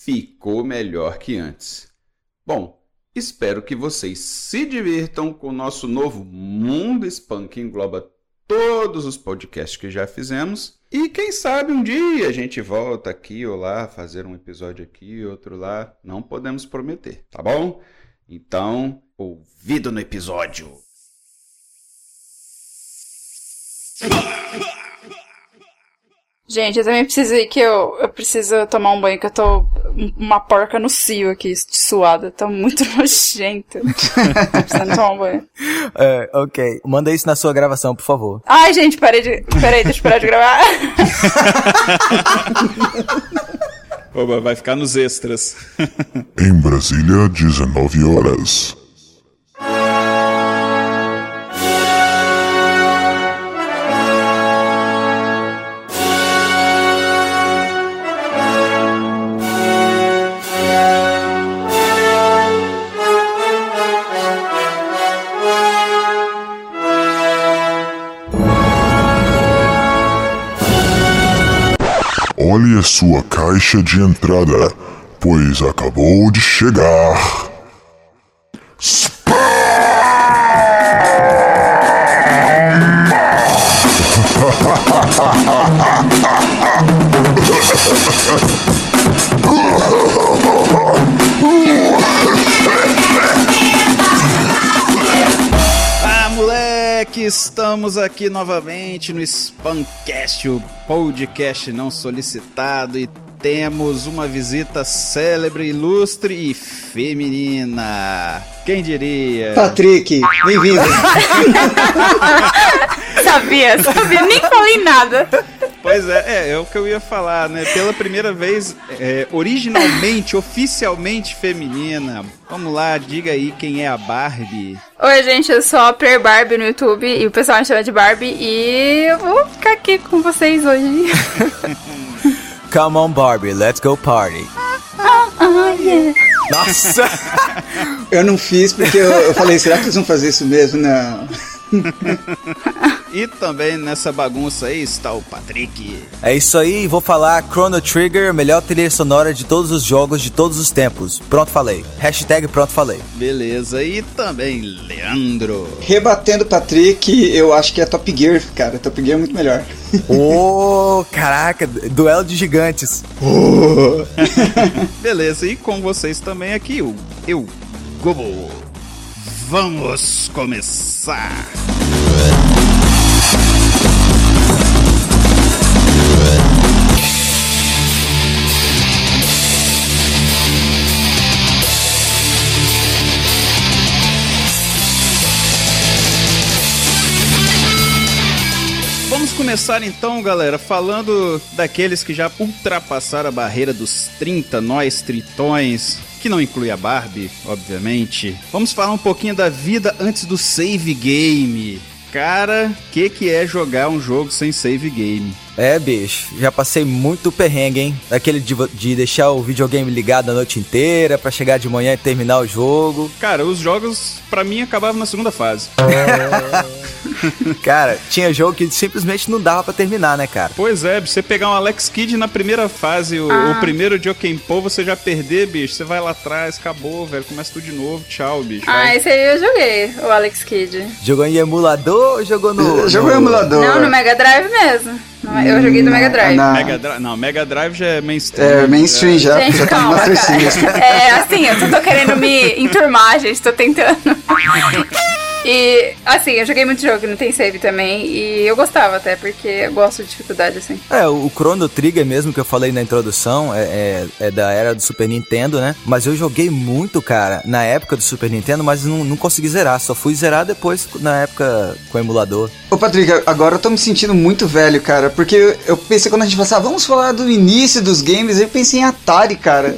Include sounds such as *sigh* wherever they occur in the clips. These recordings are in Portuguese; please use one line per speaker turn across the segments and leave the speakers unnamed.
ficou melhor que antes. Bom, espero que vocês se divirtam com o nosso novo Mundo Spam que engloba todos os podcasts que já fizemos. E quem sabe um dia a gente volta aqui ou lá, fazer um episódio aqui, outro lá. Não podemos prometer, tá bom? Então, ouvido no episódio.
Gente, eu também preciso ir que eu, eu preciso tomar um banho, que eu tô uma porca no cio aqui, suada. Tô muito *laughs* nojento. tô precisando tomar um banho.
É, ok. Manda isso na sua gravação, por favor.
Ai, gente, parei de. Peraí, deixa eu parar de gravar.
Oba, vai ficar nos extras.
Em Brasília, 19 horas. Olhe a sua caixa de entrada, pois acabou de chegar.
Estamos aqui novamente no Spancast, o podcast não solicitado, e temos uma visita célebre, ilustre e feminina. Quem diria?
Patrick, bem-vindo. *laughs*
sabia, sabia, nem falei nada.
Pois é, é, é o que eu ia falar, né? Pela primeira vez, é, originalmente, oficialmente feminina. Vamos lá, diga aí quem é a Barbie.
Oi, gente, eu sou a Per Barbie no YouTube e o pessoal me chama de Barbie e eu vou ficar aqui com vocês hoje. *laughs*
Come on, Barbie, let's go party.
ah, *laughs* yeah.
Nossa!
Eu não fiz porque eu, eu falei, será que eles vão fazer isso mesmo? Não. *laughs*
E também nessa bagunça aí está o Patrick.
é isso aí, vou falar Chrono Trigger, melhor trilha sonora de todos os jogos de todos os tempos. Pronto, falei. Hashtag pronto, falei.
Beleza, e também Leandro.
Rebatendo o Patrick, eu acho que é Top Gear, cara. Top Gear é muito melhor.
Ô, *laughs* caraca, duelo de gigantes. *laughs*
Beleza, e com vocês também aqui, o Eu Gobo. Vamos começar! Vamos começar então, galera, falando daqueles que já ultrapassaram a barreira dos 30, nós tritões, que não inclui a Barbie, obviamente. Vamos falar um pouquinho da vida antes do save game. Cara, que que é jogar um jogo sem save game?
É, bicho, já passei muito perrengue, hein? Daquele de, de deixar o videogame ligado a noite inteira pra chegar de manhã e terminar o jogo.
Cara, os jogos pra mim acabavam na segunda fase. *laughs*
Cara, tinha jogo que simplesmente não dava pra terminar, né, cara?
Pois é, você pegar um Alex Kidd na primeira fase, o,
Ah.
o primeiro Jokenpô, você já perder, bicho. Você vai lá atrás, acabou, velho. Começa tudo de novo, tchau, bicho.
Ah,
Vai.
esse aí eu joguei, o Alex Kidd.
Jogou em emulador ou jogou no.
Jogou
no-
em emulador.
Não, no Mega Drive mesmo. Eu joguei do Mega Drive.
Na-
Mega Drive, não, Mega Drive já é mainstream.
É, mainstream já,
Gente,
já tá no
calma, cara.
System. *laughs*
É, assim, eu tô querendo me enturmar, gente, tô tentando. *laughs* E, assim, eu joguei muito jogo no Tem Save também, e eu gostava até, porque eu gosto de dificuldade, assim.
É, o Chrono Trigger mesmo que eu falei na introdução é, é- é da era do Super Nintendo, né? Mas eu joguei muito, cara, na época do Super Nintendo, mas não, não consegui zerar. Só fui zerar depois, na época, com o emulador.
Ô, Patrick, agora eu tô me sentindo muito velho, cara, porque eu pensei quando a gente falou assim, ah, vamos falar do início dos games, eu pensei em Atari, cara.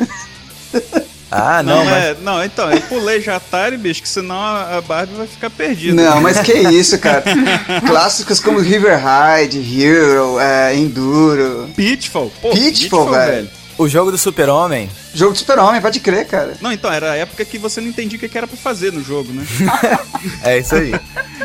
*laughs*
Ah, não,
Não,
mas...
é, não, então, eu pulei já Atari, bicho, que senão a Barbie vai ficar perdida.
Não, mas que isso, cara. *laughs* Clássicos como River Ride, Hero, é, Enduro.
Pitfall, pô,
Pitfall, velho.
O jogo do Super-Homem,
Jogo de super-homem, pode crer, cara.
Não, então, era a época que você não entendia o que que era pra fazer no jogo, né? *laughs*
é isso aí.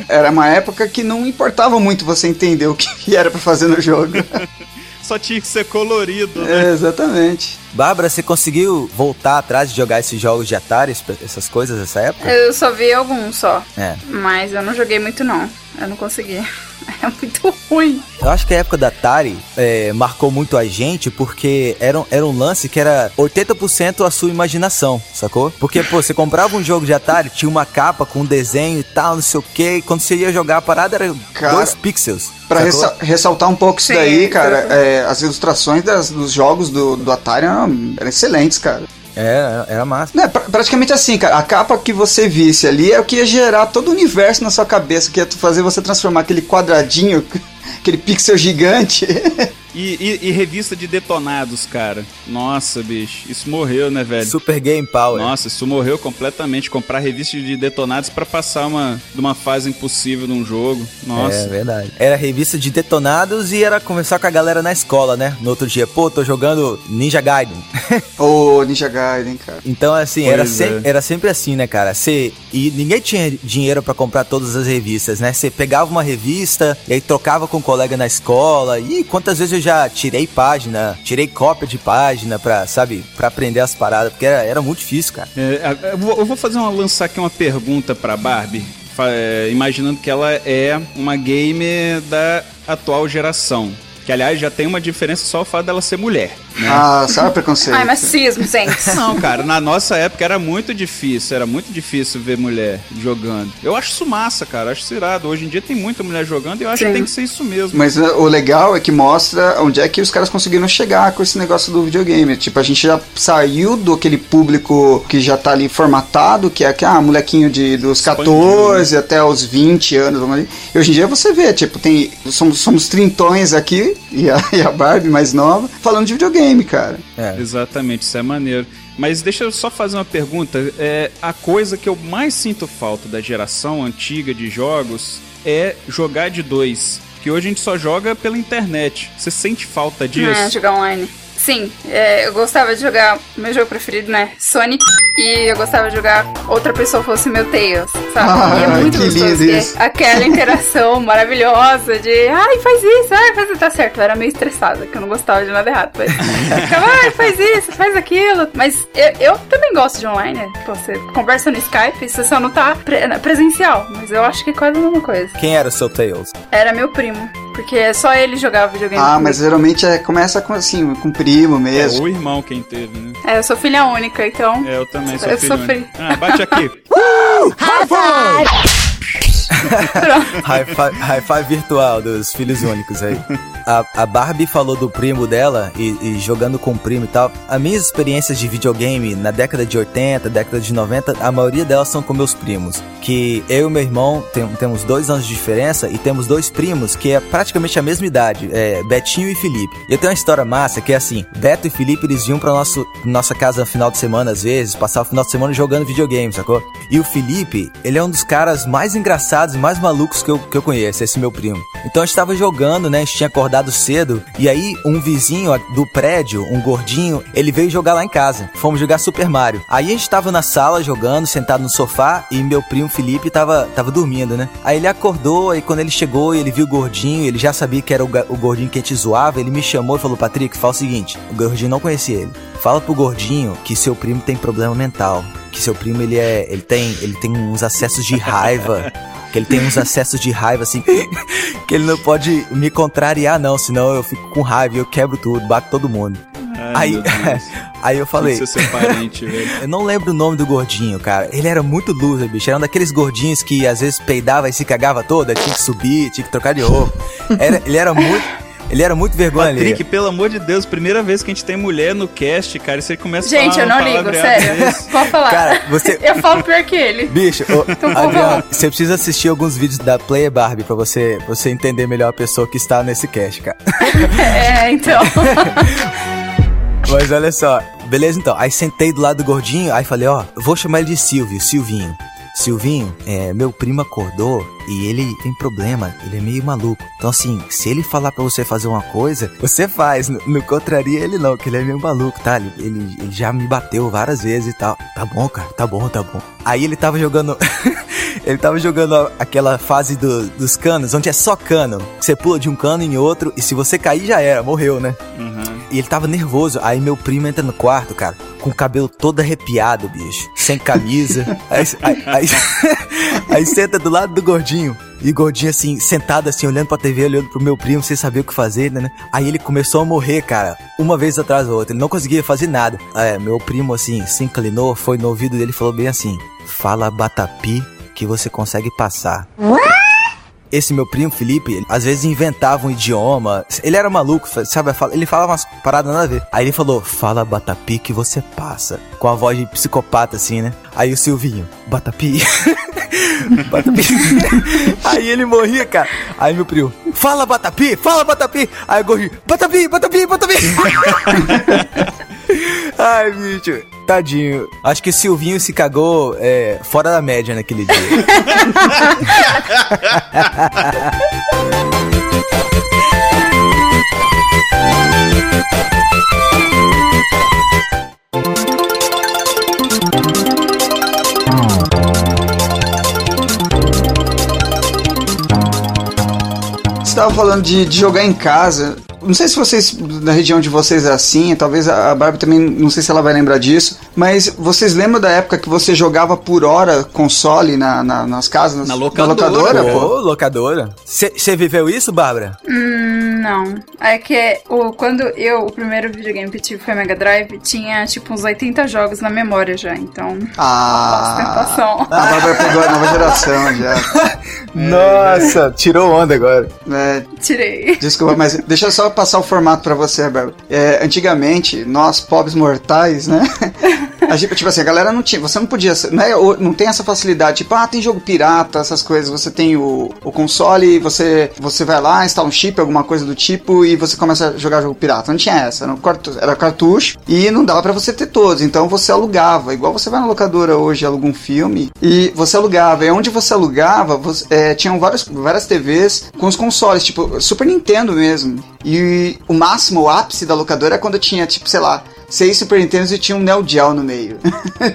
Era uma época que não importava muito você entender o que era pra fazer no jogo. *laughs*
Só tinha que ser colorido, né?
É, exatamente.
Bárbara, você conseguiu voltar atrás de jogar esses jogos de Atari, essas coisas nessa época?
Eu só vi alguns só,
É.
mas eu não joguei muito, não. Eu não consegui. *laughs* É muito ruim.
Eu acho que a época da Atari é, marcou muito a gente porque era, um- era um lance que era 80% a sua imaginação, sacou? Porque, pô, você comprava um jogo de Atari, tinha uma capa com um desenho e tal, não sei o que, e quando você ia jogar a parada era
Cara,
dois pixels.
Pra ressa- ressaltar um pouco isso
Sim,
daí, cara, é, as ilustrações das- dos jogos do, do Atari eram, eram excelentes, cara.
É, era massa.
Né, pra- praticamente assim, cara, a capa que você visse ali é o que ia gerar todo o universo na sua cabeça, que ia fazer você transformar aquele quadradinho, *laughs* aquele pixel gigante. *laughs*
E, e- e revista de detonados, cara. Nossa, bicho, isso morreu, né, velho?
Super Game Power.
Nossa, isso morreu completamente. Comprar revista de detonados pra passar uma, de uma fase impossível num jogo.
É
Nossa.
verdade. Era revista de detonados e era conversar com a galera na escola, né? No outro dia, pô, tô jogando Ninja Gaiden. *laughs*
Ô, Ninja Gaiden, cara.
Então, assim,
Pois
era,
é.
sem- era sempre assim, né, cara? Você, e ninguém tinha dinheiro pra comprar todas as revistas, né? Você pegava uma revista e aí trocava com um colega na escola. E quantas vezes eu já tirei página, tirei cópia de página pra, sabe, pra aprender as paradas, porque era, era muito difícil, cara.
É, eu, vou, fazer uma lançar aqui uma pergunta pra Barbie, é, imaginando que ela é uma gamer da atual geração. Que aliás já tem uma diferença só o fato dela ser mulher. Né?
Ah, sabe o preconceito?
Ai, machismo, gente. *laughs*
Não, cara, na nossa época era muito difícil, era muito difícil ver mulher jogando. Eu acho isso massa, cara, acho isso irado. Hoje em dia tem muita mulher jogando e eu acho
Sim.
que tem que ser isso mesmo.
Mas uh, o legal é que mostra onde é que os caras conseguiram chegar com esse negócio do videogame. Tipo, a gente já saiu do aquele público que já tá ali formatado, que é que, ah, molequinho de, dos
Expandiu,
14 até os 20 anos, vamos ali. E hoje em dia você vê, tipo, tem. Somos, somos trintões aqui, *laughs* e a, e a Barbie mais nova, falando de videogame, cara.
É.
Exatamente, isso é maneiro. Mas deixa eu só fazer uma pergunta. É, a coisa que eu mais sinto falta da geração antiga de jogos é jogar de dois. Que hoje a gente só joga pela internet. Você sente falta disso?
É, jogar online. Sim, é, eu gostava de jogar. Meu jogo preferido, né? Sonic. E eu gostava de jogar outra pessoa fosse meu Tails, sabe? e é muito
que
gostoso.
isso.
aquela interação *laughs* maravilhosa de ai, faz isso, ai, faz isso. Tá certo, eu era meio estressada, que eu não gostava de nada errado. Mas *laughs* ficava, ai, faz isso, faz aquilo. Mas eu, eu também gosto de online. né? Você conversa no Skype, você só não tá pre- presencial. Mas eu acho que é quase a mesma coisa.
Quem era o seu Tails?
Era meu primo. Porque só ele jogava videogame.
Ah, mas geralmente é, começa com assim, com primo
É
mesmo.
o irmão quem teve, né?
É, eu sou filha única, então.
É, eu também sou
Eu sofri.
único. Ah, bate aqui. *laughs*
High five, high five virtual dos filhos únicos aí. A, a Barbie falou do primo dela e, e jogando com o primo e tal. As minhas experiências de videogame na década de 80, década de 90, a maioria delas são com meus primos. Que eu e meu irmão tem- temos dois anos de diferença e temos dois primos que é praticamente a mesma idade, é Betinho e Felipe. Eu tenho uma história massa que é assim: Beto e Felipe eles iam pra nosso, nossa casa no final de semana às vezes, passar o final de semana jogando videogame, sacou? E o Felipe, ele é um dos caras mais engraçados e mais malucos que eu, que eu conheço, esse meu primo. Então a gente tava jogando, né? A gente tinha acordado cedo. E aí, um vizinho do prédio, um gordinho, ele veio jogar lá em casa. Fomos jogar Super Mario. Aí a gente tava na sala jogando, sentado no sofá, e meu primo Felipe tava, tava dormindo, né? Aí ele acordou, e quando ele chegou e ele viu o gordinho, ele já sabia que era o, o gordinho que a gente zoava, ele me chamou e falou: Patrick, fala o seguinte: o gordinho não conhecia ele. Fala pro gordinho que seu primo tem problema mental. Que seu primo, ele é. Ele tem, ele tem uns acessos de raiva. que ele tem uns acessos de raiva, assim. *laughs* que ele não pode me contrariar, não. Senão eu fico com raiva e eu quebro tudo, bato todo mundo.
Ai,
aí, *laughs* aí eu falei.
Parente. *laughs*
Eu não lembro o nome do gordinho, cara. Ele era muito loser, bicho. Era um daqueles gordinhos que às vezes peidava e se cagava toda, tinha que subir, tinha que trocar de roupa. Era, ele era muito. Ele era muito vergonha
Patrick,
ali.
pelo amor de Deus, primeira vez que a gente tem mulher no cast, cara, você começa
Gente,
a
eu
falar
não ligo, sério. *laughs* Pode falar.
Cara, você-
Eu falo pior que ele.
Bicho, ô,
Então,
Adriano, você precisa assistir alguns vídeos da Player Barbie pra você, você entender melhor a pessoa que está nesse cast, cara. *laughs*
É, então. *laughs*
Mas olha só, beleza então. Aí sentei do lado do gordinho, aí falei, ó, vou chamar ele de Silvio, Silvinho. Silvinho, é, meu primo acordou e ele tem problema, ele é meio maluco. Então assim, se ele falar pra você fazer uma coisa, *laughs* você faz. Não, contraria ele não, que ele é meio maluco, tá? Ele, ele, ele já me bateu várias vezes e tal. Tá bom, cara, tá bom, tá bom. Aí ele tava jogando... *laughs* ele tava jogando aquela fase do- dos canos, onde é só cano. Você pula de um cano em outro e se você cair já era, morreu, né? E ele tava nervoso. Aí meu primo entra no quarto, cara, com o cabelo todo arrepiado, bicho. Sem camisa. *laughs* aí, aí, aí, *laughs* aí senta do lado do gordinho. E o gordinho, assim, sentado, assim, olhando pra TV, olhando pro meu primo, sem saber o que fazer, né? Aí ele começou a morrer, cara, uma vez atrás da outra. Ele não conseguia fazer nada. É, meu primo, assim, se inclinou, foi no ouvido dele e falou bem assim: Fala batapi que você consegue passar. Esse meu primo, Felipe, ele, às vezes inventava um idioma. Ele era maluco, sabe? Ele falava umas paradas nada a ver. Aí ele falou, fala batapi que você passa. Com a voz de psicopata, assim, né? Aí o Silvinho, batapi. *laughs* batapi. *laughs* Aí ele morria, cara. Aí meu primo, fala batapi, fala batapi. Aí o gordinho, batapi, batapi, batapi. *laughs* Ai, bicho. Tadinho. Acho que o Silvinho se cagou é, fora da média naquele dia.
Você tava falando de, de jogar em casa. Não sei se vocês, na região de vocês é assim, talvez a Barbie também, não sei se ela vai lembrar disso, mas vocês lembram da época que você jogava por hora console na, na- nas casas?
Na locadora,
locadora,
Ô,
pô?
locadora. Você viveu isso, Bárbara?
Hum, não. É que o, quando eu, o primeiro videogame que tive foi Mega Drive, tinha tipo uns 80 jogos na memória já, então.
Ah,
Ostentação.
a Bárbara pegou a nova geração já. *laughs*
Nossa, tirou onda agora.
É,
Tirei.
Desculpa, mas deixa eu só passar o formato pra você, Bárbara. É, antigamente, nós, pobres mortais, né? *laughs* A gente, tipo assim, a galera não tinha, você não podia, não, é, não tem essa facilidade, tipo, ah, tem jogo pirata, essas coisas, você tem o, o console, você, você vai lá, instala um chip, alguma coisa do tipo, e você começa a jogar jogo pirata. Não tinha essa, era, um cartu- era cartucho, e não dava pra você ter todos, então você alugava, igual você vai na locadora hoje, aluga um filme, e você alugava, e onde você alugava, você, é, tinham vários, várias TVs com os consoles, tipo, Super Nintendo mesmo. E o máximo, o ápice da locadora é quando tinha, tipo, sei lá, seis Super Nintendos e tinha um Neo Geo no meio.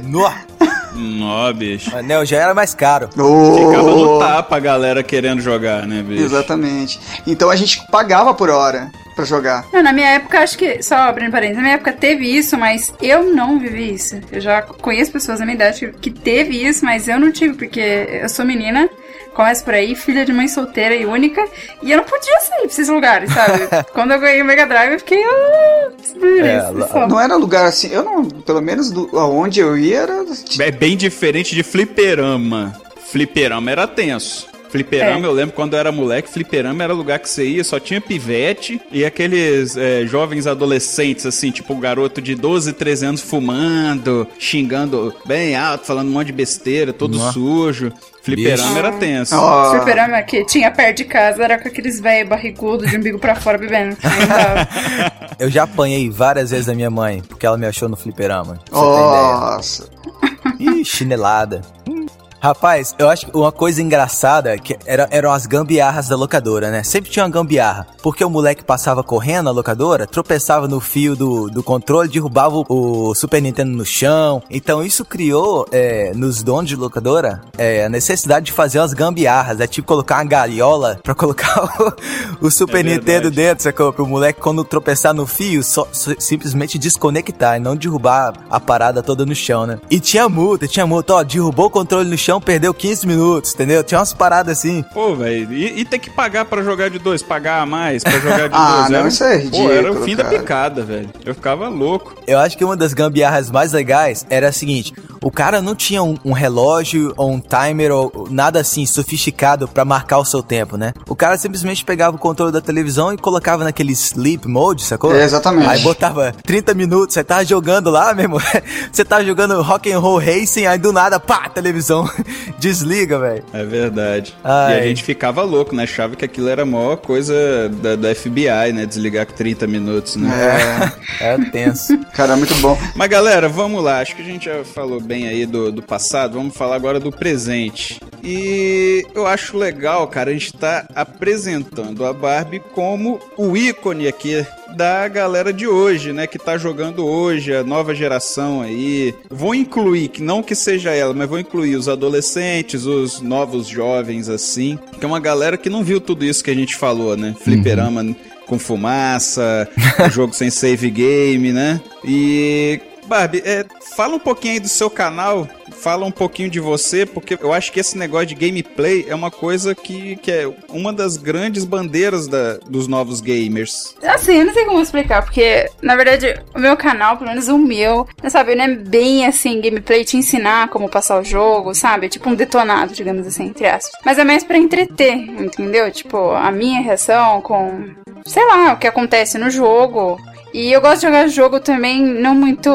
No, *laughs*
Nó, bicho.
mas Neo já era mais caro.
Ficava no
Oh,
tapa a galera querendo jogar, né, bicho?
Exatamente. Então a gente pagava por hora pra jogar.
Não, na minha época, acho que, só abrindo parênteses, na minha época teve isso, mas eu não vivi isso. Eu já conheço pessoas da minha idade que, que teve isso, mas eu não tive, porque eu sou menina, começo por aí, filha de mãe solteira e única, e eu não podia sair pra esses lugares, sabe? *laughs* Quando eu ganhei o Mega Drive, eu fiquei. Ah,
É.
Não era lugar assim, eu não, pelo menos do, aonde eu ia era.
É bem diferente de fliperama. Fliperama era tenso. Fliperama,
É.
eu lembro quando eu era moleque, fliperama era lugar que você ia, só tinha pivete e aqueles é, jovens adolescentes, assim, tipo o garoto de 12, 13 anos fumando, xingando bem alto, falando um monte de besteira, todo
Nossa.
sujo. Fliperama era tenso.
Ó,
Fliperama que tinha perto de casa era com aqueles velhos barrigudos de umbigo pra fora bebendo. *laughs*
Eu já apanhei várias vezes da minha mãe, porque ela me achou no fliperama. pra Você tem
Nossa.
Ih, chinelada. Rapaz, eu acho que uma coisa engraçada que era, eram as gambiarras da locadora, né? Sempre tinha uma gambiarra. Porque o moleque passava correndo na locadora, tropeçava no fio do, do controle, derrubava o, o Super Nintendo no chão. Então isso criou é, nos donos de locadora é, a necessidade de fazer umas gambiarras. É tipo colocar uma gaiola *laughs* pra colocar o, o Super é Nintendo dentro, sacou? Pro moleque quando tropeçar no fio, só, só, simplesmente desconectar e não derrubar a parada toda no chão, né? E tinha multa, tinha multa, ó, derrubou o controle no chão, perdeu 15 minutos, entendeu? Tinha umas paradas assim.
Pô, velho, e, e, ter que pagar para jogar de dois, pagar a mais pra jogar de *laughs*
ah,
dois.
Não, era, isso é ridículo, pô,
era o fim cara. da picada, velho. Eu ficava louco.
Eu acho que uma das gambiarras mais legais era a seguinte: o cara não tinha um, um relógio ou um timer ou nada assim sofisticado para marcar o seu tempo, né? O cara simplesmente pegava o controle da televisão e colocava naquele sleep mode, sacou?
É, exatamente.
Aí botava 30 minutos, você tava jogando lá mesmo, *laughs* você tava jogando rock and roll racing, aí do nada, pá, televisão *laughs* desliga, velho.
É verdade. Ai. E a gente ficava louco, né? Achava que aquilo era a maior coisa da, da FBI, né? Desligar com 30 minutos,
né? É, é tenso. *laughs*
Cara, muito bom.
Mas galera, vamos lá. Acho que a gente já falou bem aí do, do passado, vamos falar agora do presente. E eu acho legal, cara, a gente tá apresentando a Barbie como o ícone aqui da galera de hoje, né? Que tá jogando hoje, a nova geração aí. Vou incluir, que não que seja ela, mas vou incluir os adolescentes, os novos jovens, assim. Que é uma galera que não viu tudo isso que a gente falou, né? Fliperama uhum. com fumaça, *laughs* jogo sem save game, né? E Barbie, é, fala um pouquinho aí do seu canal, fala um pouquinho de você, porque eu acho que esse negócio de gameplay é uma coisa que, que é uma das grandes bandeiras da, dos novos gamers.
Assim, eu não sei como explicar, porque na verdade o meu canal, pelo menos o meu, sabe, não é bem assim gameplay te ensinar como passar o jogo, sabe? É tipo um detonado, digamos assim, entre aspas. Mas é mais para entreter, entendeu? Tipo, a minha reação com, sei lá, o que acontece no jogo. E eu gosto de jogar jogo também não muito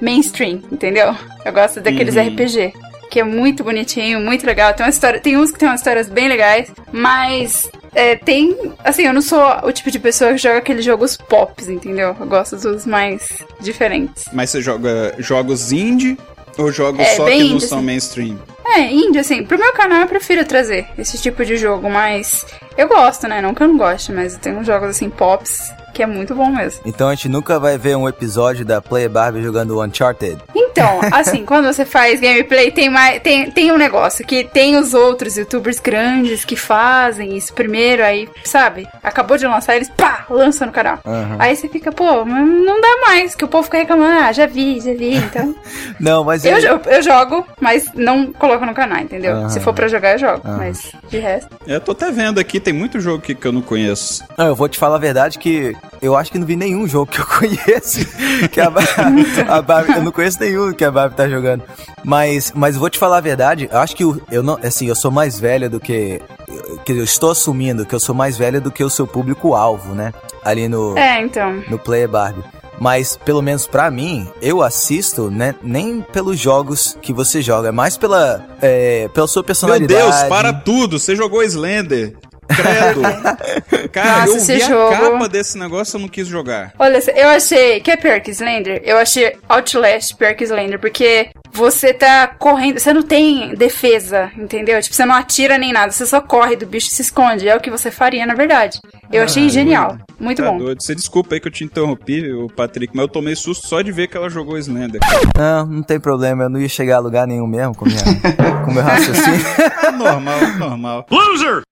mainstream, entendeu? Eu gosto daqueles uhum. RPG. Que é muito bonitinho, muito legal. Tem uma história. Tem uns que tem umas histórias bem legais, mas é, tem. Assim, eu não sou o tipo de pessoa que joga aqueles jogos pops, entendeu? Eu gosto dos mais diferentes.
Mas você joga jogos indie ou jogos é, só que não indie, são assim. mainstream?
É, indie, assim. Pro meu canal eu prefiro trazer esse tipo de jogo, mas eu gosto, né? Não que eu não goste, mas tem uns jogos assim, pops, que é muito bom mesmo.
Então a gente nunca vai ver um episódio da Play Barbie jogando Uncharted?
Então, assim, *laughs* quando você faz gameplay, tem, mais, tem, tem um negócio que tem os outros youtubers grandes que fazem isso primeiro, aí, sabe? Acabou de lançar, eles pá, lançam no canal. Uhum. Aí você fica, pô, não dá mais, que o povo fica reclamando, ah, já vi, já vi, então. *laughs*
não, mas
eu, eu, eu, jogo, mas não coloco no canal, entendeu? Uhum. Se for pra jogar, eu jogo, uhum. mas de resto.
Eu tô até vendo aqui, tem muito jogo que, que eu não conheço.
Não, eu vou te falar a verdade que eu acho que não vi nenhum jogo que eu *laughs* conheço. que a, a Barbie, eu não conheço nenhum que a Barbie tá jogando. Mas, mas vou te falar a verdade, eu acho que eu, eu não, assim, eu sou mais velha do que que eu estou assumindo que eu sou mais velha do que o seu público alvo, né? Ali no
É, então.
No Player Barbie. Mas pelo menos para mim, eu assisto, né, nem pelos jogos que você joga, é mais pela é, pela sua personalidade.
Meu Deus, para tudo, você jogou Slender. Credo. *laughs* Cara, Nossa, eu vi jogo... a capa desse negócio, eu não quis jogar.
Olha, eu achei. Que é pior que Slender? Eu achei Outlast pior que Slender, porque você tá correndo, você não tem defesa, entendeu? Tipo, você não atira nem nada, você só corre do bicho e se esconde. É o que você faria, na verdade. Eu ah, achei genial. Muito tá bom.
Doido. Você desculpa aí que eu te interrompi, o Patrick, mas eu tomei susto só de ver que ela jogou Slender.
Não, não tem problema, eu não ia chegar a lugar nenhum mesmo com, minha, *laughs* com meu raciocínio. *laughs*
normal, normal. Loser!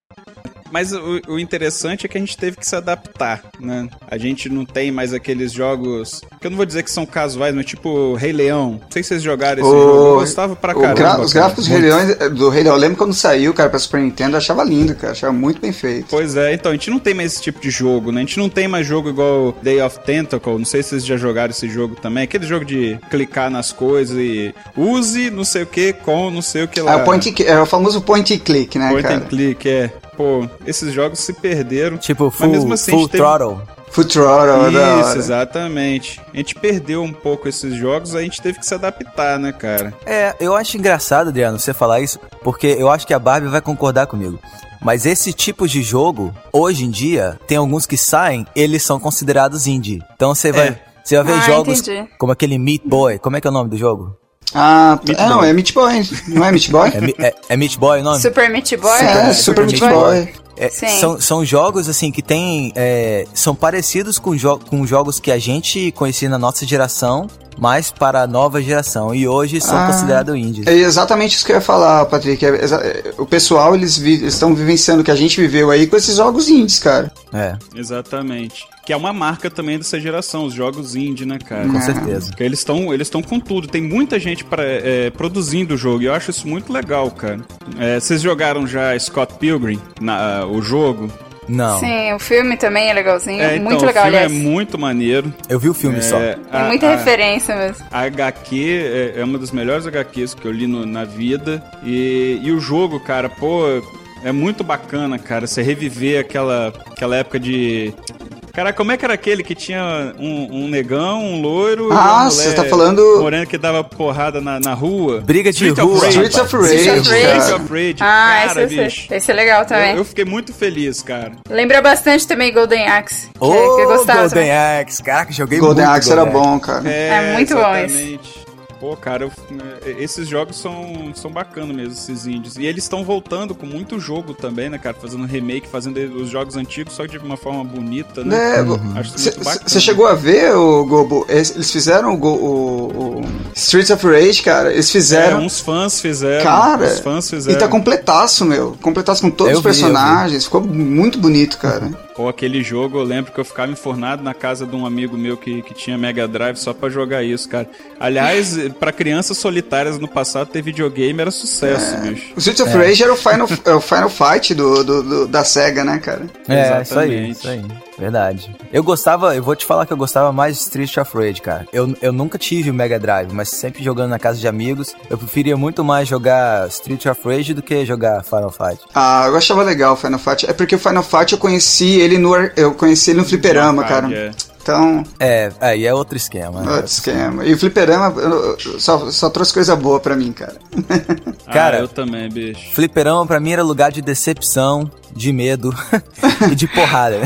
Mas o, o, interessante é que a gente teve que se adaptar, né? A gente não tem mais aqueles jogos que eu não vou dizer que são casuais, mas tipo Rei Leão. Não sei se vocês jogaram esse o... jogo. Eu gostava pra caramba. Gra
os gráficos do Rei, Leão, do Rei Leão, eu lembro quando saiu, cara, pra Super Nintendo, eu achava lindo, cara. Achava muito bem feito.
Pois é, então, a gente não tem mais esse tipo de jogo, né? A gente não tem mais jogo igual Day of Tentacle. Não sei se vocês já jogaram esse jogo também. Aquele jogo de clicar nas coisas e use não sei o que com não sei o que lá.
É o, point, é o famoso point and click, né,
point
cara?
Point and click, é pô, esses jogos se perderam.
Tipo, full, mas mesmo assim, full teve... throttle.
Full throttle,
Isso, exatamente. A gente perdeu um pouco esses jogos, a gente teve que se adaptar, né, cara?
É, eu acho engraçado, Adriano, você falar isso, porque eu acho que a Barbie vai concordar comigo. Mas esse tipo de jogo, hoje em dia, tem alguns que saem, eles são considerados indie. Então você vai, é. você vai ver ah, jogos entendi. como aquele Meat Boy. Como é que é o nome do jogo?
Ah, Meat é, não, é Meat Boy, não é Meat Boy?
é, é, é Meat Boy o nome?
Super Meat Boy?
É, Super, Super Meat Boy. Boy.
É, são, são jogos assim que tem é, são parecidos com, jo com jogos que a gente conhecia na nossa geração mas para a nova geração e hoje são ah, considerados indies.
É exatamente isso que eu ia falar, Patrick. É, é, o pessoal eles vi estão vivenciando o que a gente viveu aí com esses jogos indies, cara.
É.
Exatamente. Que é uma marca também dessa geração, os jogos indie, né, cara?
Com certeza.
Porque eles estão eles com tudo. Tem muita gente pra, é, produzindo o jogo e eu acho isso muito legal, cara. É, vocês jogaram já Scott Pilgrim, na, o jogo?
Não.
Sim, o filme também é legalzinho.
É,
então, muito legal,
o filme
aliás.
é muito maneiro.
Eu vi o filme
é,
só.
Tem muita a, referência mesmo.
A HQ é, é, uma das melhores HQs que eu li no, na vida. E, e o jogo, cara, pô, é muito bacana, cara, você reviver aquela, aquela época de Cara, como é que era aquele que tinha um, um negão, um loiro
ah, você tá falando...
moreno que dava porrada na, na rua?
Briga de Street rua.
Streets of Rage. Streets
of Rage.
Ah, cara, esse, bicho. esse é legal também.
Eu, eu, fiquei muito feliz, cara.
Lembra bastante também Golden Axe.
Que, oh, que eu gostava. Golden Axe. Caraca, joguei
Golden
muito
Axe Golden era bom, cara.
É, é muito exatamente. bom esse.
Pô, cara, eu, né, esses jogos são, são bacanas mesmo, esses indies. E eles estão voltando com muito jogo também, né, cara? Fazendo remake, fazendo os jogos antigos, só de uma forma bonita, né?
É, uhum. Acho muito bacana. Você chegou a ver, o Gobo? Eles fizeram o, o, o, Streets of Rage, cara. Eles fizeram.
É, uns fãs fizeram.
Cara,
uns fãs fizeram.
E tá completaço, meu. Completaço com todos eu os personagens. Vi, Ficou muito bonito, cara.
Pô, aquele jogo, eu lembro que eu ficava enfornado na casa de um amigo meu que, que tinha Mega Drive só pra jogar isso, cara. Aliás, para crianças solitárias no passado ter videogame era sucesso, é. bicho.
O Streets of é. Rage era o Final, é o Final Fight do, do, do, da SEGA, né, cara?
É, Exatamente. isso aí, isso aí. Verdade. Eu gostava, eu vou te falar que eu gostava mais de Street of Rage, cara. Eu, eu nunca tive o Mega Drive, mas sempre jogando na casa de amigos, eu preferia muito mais jogar Street of Rage do que jogar Final Fight.
Ah, eu achava legal o Final Fight. É porque o Final Fight eu conheci ele no eu conheci ele no fliperama, cara. É. Então.
É, aí é outro esquema.
Né? Outro esquema. E o fliperama só, só trouxe coisa boa pra mim, cara. *laughs*
cara,
ah, eu também, bicho.
Fliperama pra mim era lugar de decepção, de medo *laughs* e de porrada.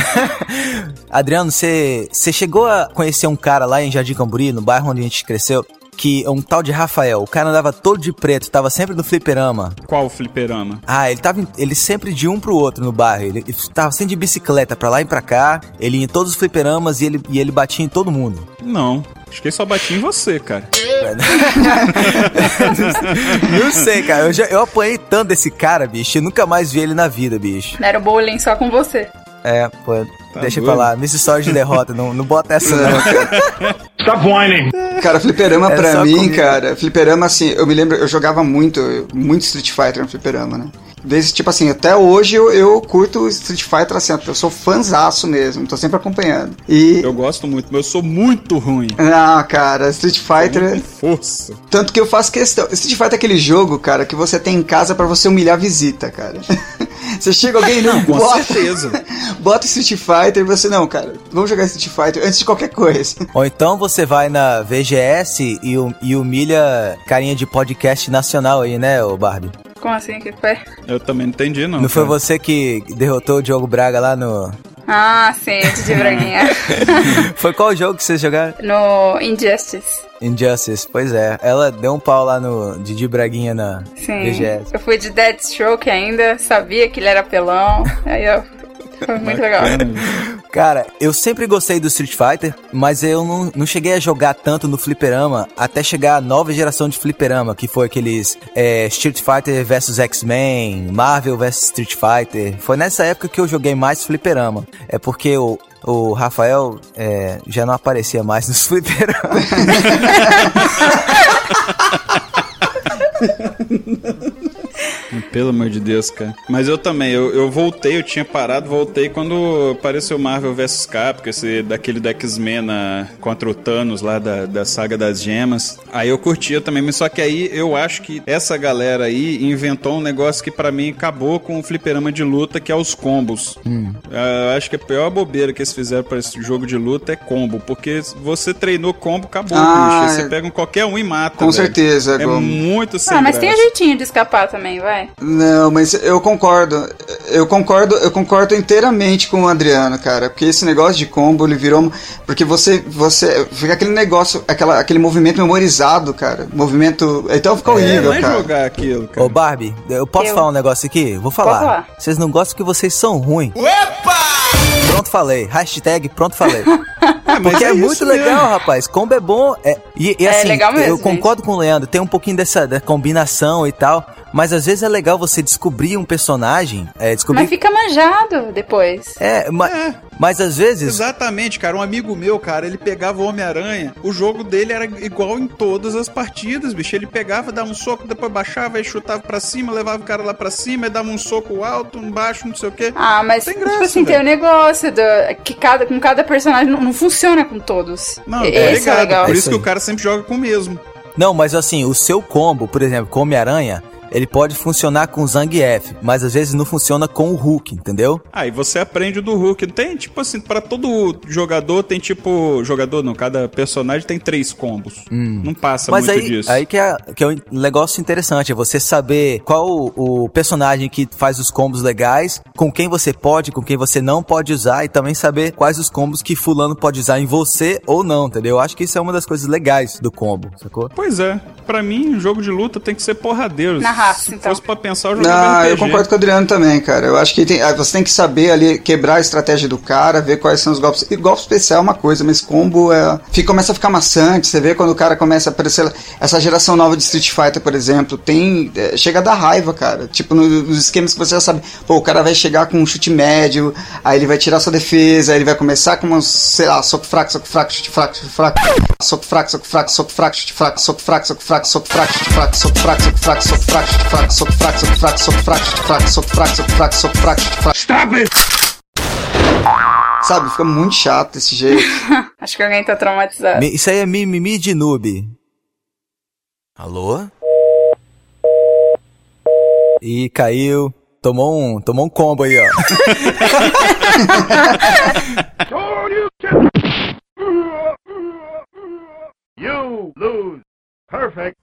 *laughs* Adriano, você chegou a conhecer um cara lá em Jardim Camburi, no bairro onde a gente cresceu, que é um tal de Rafael. O cara andava todo de preto, tava sempre no fliperama.
Qual fliperama?
Ah, ele tava ele sempre de um pro outro no bairro. Ele, ele tava sempre de bicicleta pra lá e pra cá. Ele ia em todos os fliperamas e ele, e ele batia em todo mundo.
Não. Acho que ele só batia em você, cara. *laughs*
não sei, cara. Eu, já, eu apanhei tanto desse cara, bicho. Eu nunca mais vi ele na vida, bicho.
Era o bowling só com você.
É, pô, tá deixa pra lá. Miss Story de derrota, não, não bota essa não. *laughs*
Stop whining! Cara, fliperama é pra mim, comigo. cara, fliperama assim, eu me lembro, eu jogava muito, muito Street Fighter no fliperama, né? Desde, tipo assim, até hoje eu, eu curto Street Fighter assim, eu sou fanzaço mesmo, tô sempre acompanhando. E...
Eu gosto muito, mas eu sou muito ruim.
Ah, cara, Street Fighter...
força.
Tanto que eu faço questão... Street Fighter é aquele jogo, cara, que você tem em casa para você humilhar a visita, cara. *laughs* Você chega alguém não, *laughs*
com bota, certeza.
Bota Street Fighter e você não, cara. Vamos jogar Street Fighter antes de qualquer coisa. *laughs*
Ou então você vai na VGS e, e humilha carinha de podcast nacional aí, né, o Barbie?
Como assim? que foi?
Eu também não entendi, não.
Não cara. foi você que derrotou o Diogo Braga lá no.
Ah, sim, de Braguinha. *laughs*
foi qual jogo que vocês jogaram?
No Injustice.
Injustice, pois é. Ela deu um pau lá no Didi Braguinha na Sim. VGS.
Eu fui de Deadstroke ainda, sabia que ele era pelão. *laughs* aí eu foi muito legal.
Cara, eu sempre gostei do Street Fighter, mas eu não, não cheguei a jogar tanto no fliperama até chegar a nova geração de fliperama, que foi aqueles é, Street Fighter vs X-Men, Marvel vs Street Fighter. Foi nessa época que eu joguei mais fliperama. É porque o, o Rafael é, já não aparecia mais nos *laughs* fliperamas. *laughs*
Pelo amor de Deus, cara. Mas eu também, eu, eu voltei, eu tinha parado, voltei quando apareceu Marvel vs Capcom, esse daquele da X-Men contra o Thanos lá da, da saga das gemas. Aí eu curtia também, mas só que aí eu acho que essa galera aí inventou um negócio que para mim acabou com o fliperama de luta, que é os combos. Hum. Eu acho que a pior bobeira que eles fizeram para esse jogo de luta é combo, porque você treinou combo, acabou, ah, bicho. Você pega um, qualquer um e mata.
Com véio. certeza,
É muito sem
Ah, mas tem um jeitinho de escapar também, vai.
Não, mas eu concordo. Eu concordo, eu concordo inteiramente com o Adriano, cara. Porque esse negócio de combo, ele virou. Porque você. você fica aquele negócio, aquela, aquele movimento memorizado, cara. Movimento. Então fica horrível,
é,
cara.
jogar aquilo, cara.
Ô, Barbie, eu posso
Eu.
falar um negócio aqui? Vou falar.
falar.
Vocês não gostam que vocês são ruins. Pronto, falei. Hashtag pronto, falei. *laughs*
Mas
Porque é,
isso
muito
mesmo.
legal, rapaz. Combo é bom. É, e, e
É
assim,
legal mesmo,
eu
gente.
concordo com o Leandro. Tem um pouquinho dessa da combinação e tal. Mas às vezes é legal você descobrir um personagem. É, descobrir.
Mas fica manjado depois.
É, ma-
É.
mas às vezes.
Exatamente, cara. Um amigo meu, cara, ele pegava o Homem-Aranha. O jogo dele era igual em todas as partidas, bicho. Ele pegava, dava um soco, depois baixava e chutava pra cima, levava o cara lá pra cima, e dava um soco alto, um baixo, não sei o quê.
Ah, mas
Tem
tipo
graça,
assim, tem o negócio do, que cada, com cada personagem não, não funciona com todos.
Não,
E-
tá
é
ligado.
legal.
Por
É
isso
isso
que o cara sempre joga com o mesmo.
Não, mas assim, o seu combo, por exemplo, com Homem-Aranha, ele pode funcionar com o Zangief, mas às vezes não funciona com o Hulk, entendeu?
Aí você aprende o do Hulk. Tem, tipo assim, pra todo jogador tem tipo. Jogador não, cada personagem tem três combos. Não passa
Hum. Mas
muito
aí,
disso.
aí que, é, que é um negócio interessante, é você saber qual o, o personagem que faz os combos legais, com quem você pode, com quem você não pode usar, e também saber quais os combos que fulano pode usar em você ou não, entendeu? Eu acho que isso é uma das coisas legais do combo, sacou?
Pois é, pra mim, jogo de luta tem que ser porradeiro.
Na raça,
Se
então.
fosse pra pensar, eu jogava
Não, eu concordo com o Adriano também, cara. Eu acho que tem- ah, você tem que saber ali quebrar a estratégia do cara, ver quais são os golpes. E golpe especial é uma coisa, mas combo é. Fica, começa a ficar maçante. Você vê quando o cara começa a aparecer. Essa geração nova de Street Fighter, por exemplo, tem. é, chega a dar raiva, cara. Tipo, no- nos esquemas que você já sabe. Pô, o cara vai chegar com um chute médio, aí ele vai tirar sua defesa, aí ele vai começar com umas, sei lá, soco fraco, soco fraco, chute fraco, chute fraco. Soco fraco, soco fraco, soco fraco, chute fraco, soco fraco, soco fraco, soco fraco, chute fraco, soco fraco, soco fraco, soco fraco, chute fraco, soco fraco, soco fraco, soco fraco, chute fraco, fraco, soco fraco, soco fraco, chute fraco. Stop it! Sabe, fica muito chato desse jeito.
Acho que alguém tá traumatizado.
Isso aí é mimimi de noob. Alô? Ih, caiu. Tomou um, tomou um combo aí, ó.
You lose. Perfect.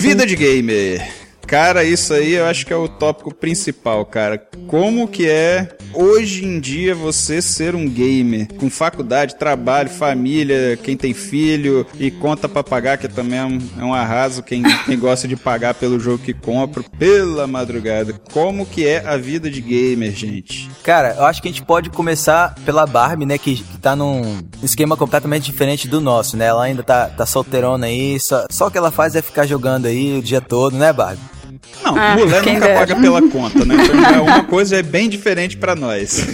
Vida de gamer. Cara, isso aí eu acho que é o tópico principal, cara. Como que é hoje em dia você ser um gamer com faculdade, trabalho, família, quem tem filho e conta pra pagar, que também é um, é um arraso quem, quem gosta de pagar pelo jogo que compra pela madrugada. Como que é a vida de gamer, gente?
Cara, eu acho que a gente pode começar pela Barbie, né? Que, que tá num esquema completamente diferente do nosso, né? Ela ainda tá, tá solteirona aí, só, só o que ela faz é ficar jogando aí o dia todo, né, Barbie?
Não,
Ah,
mulher nunca
dera.
paga pela conta, né? Então é uma coisa é bem diferente pra nós.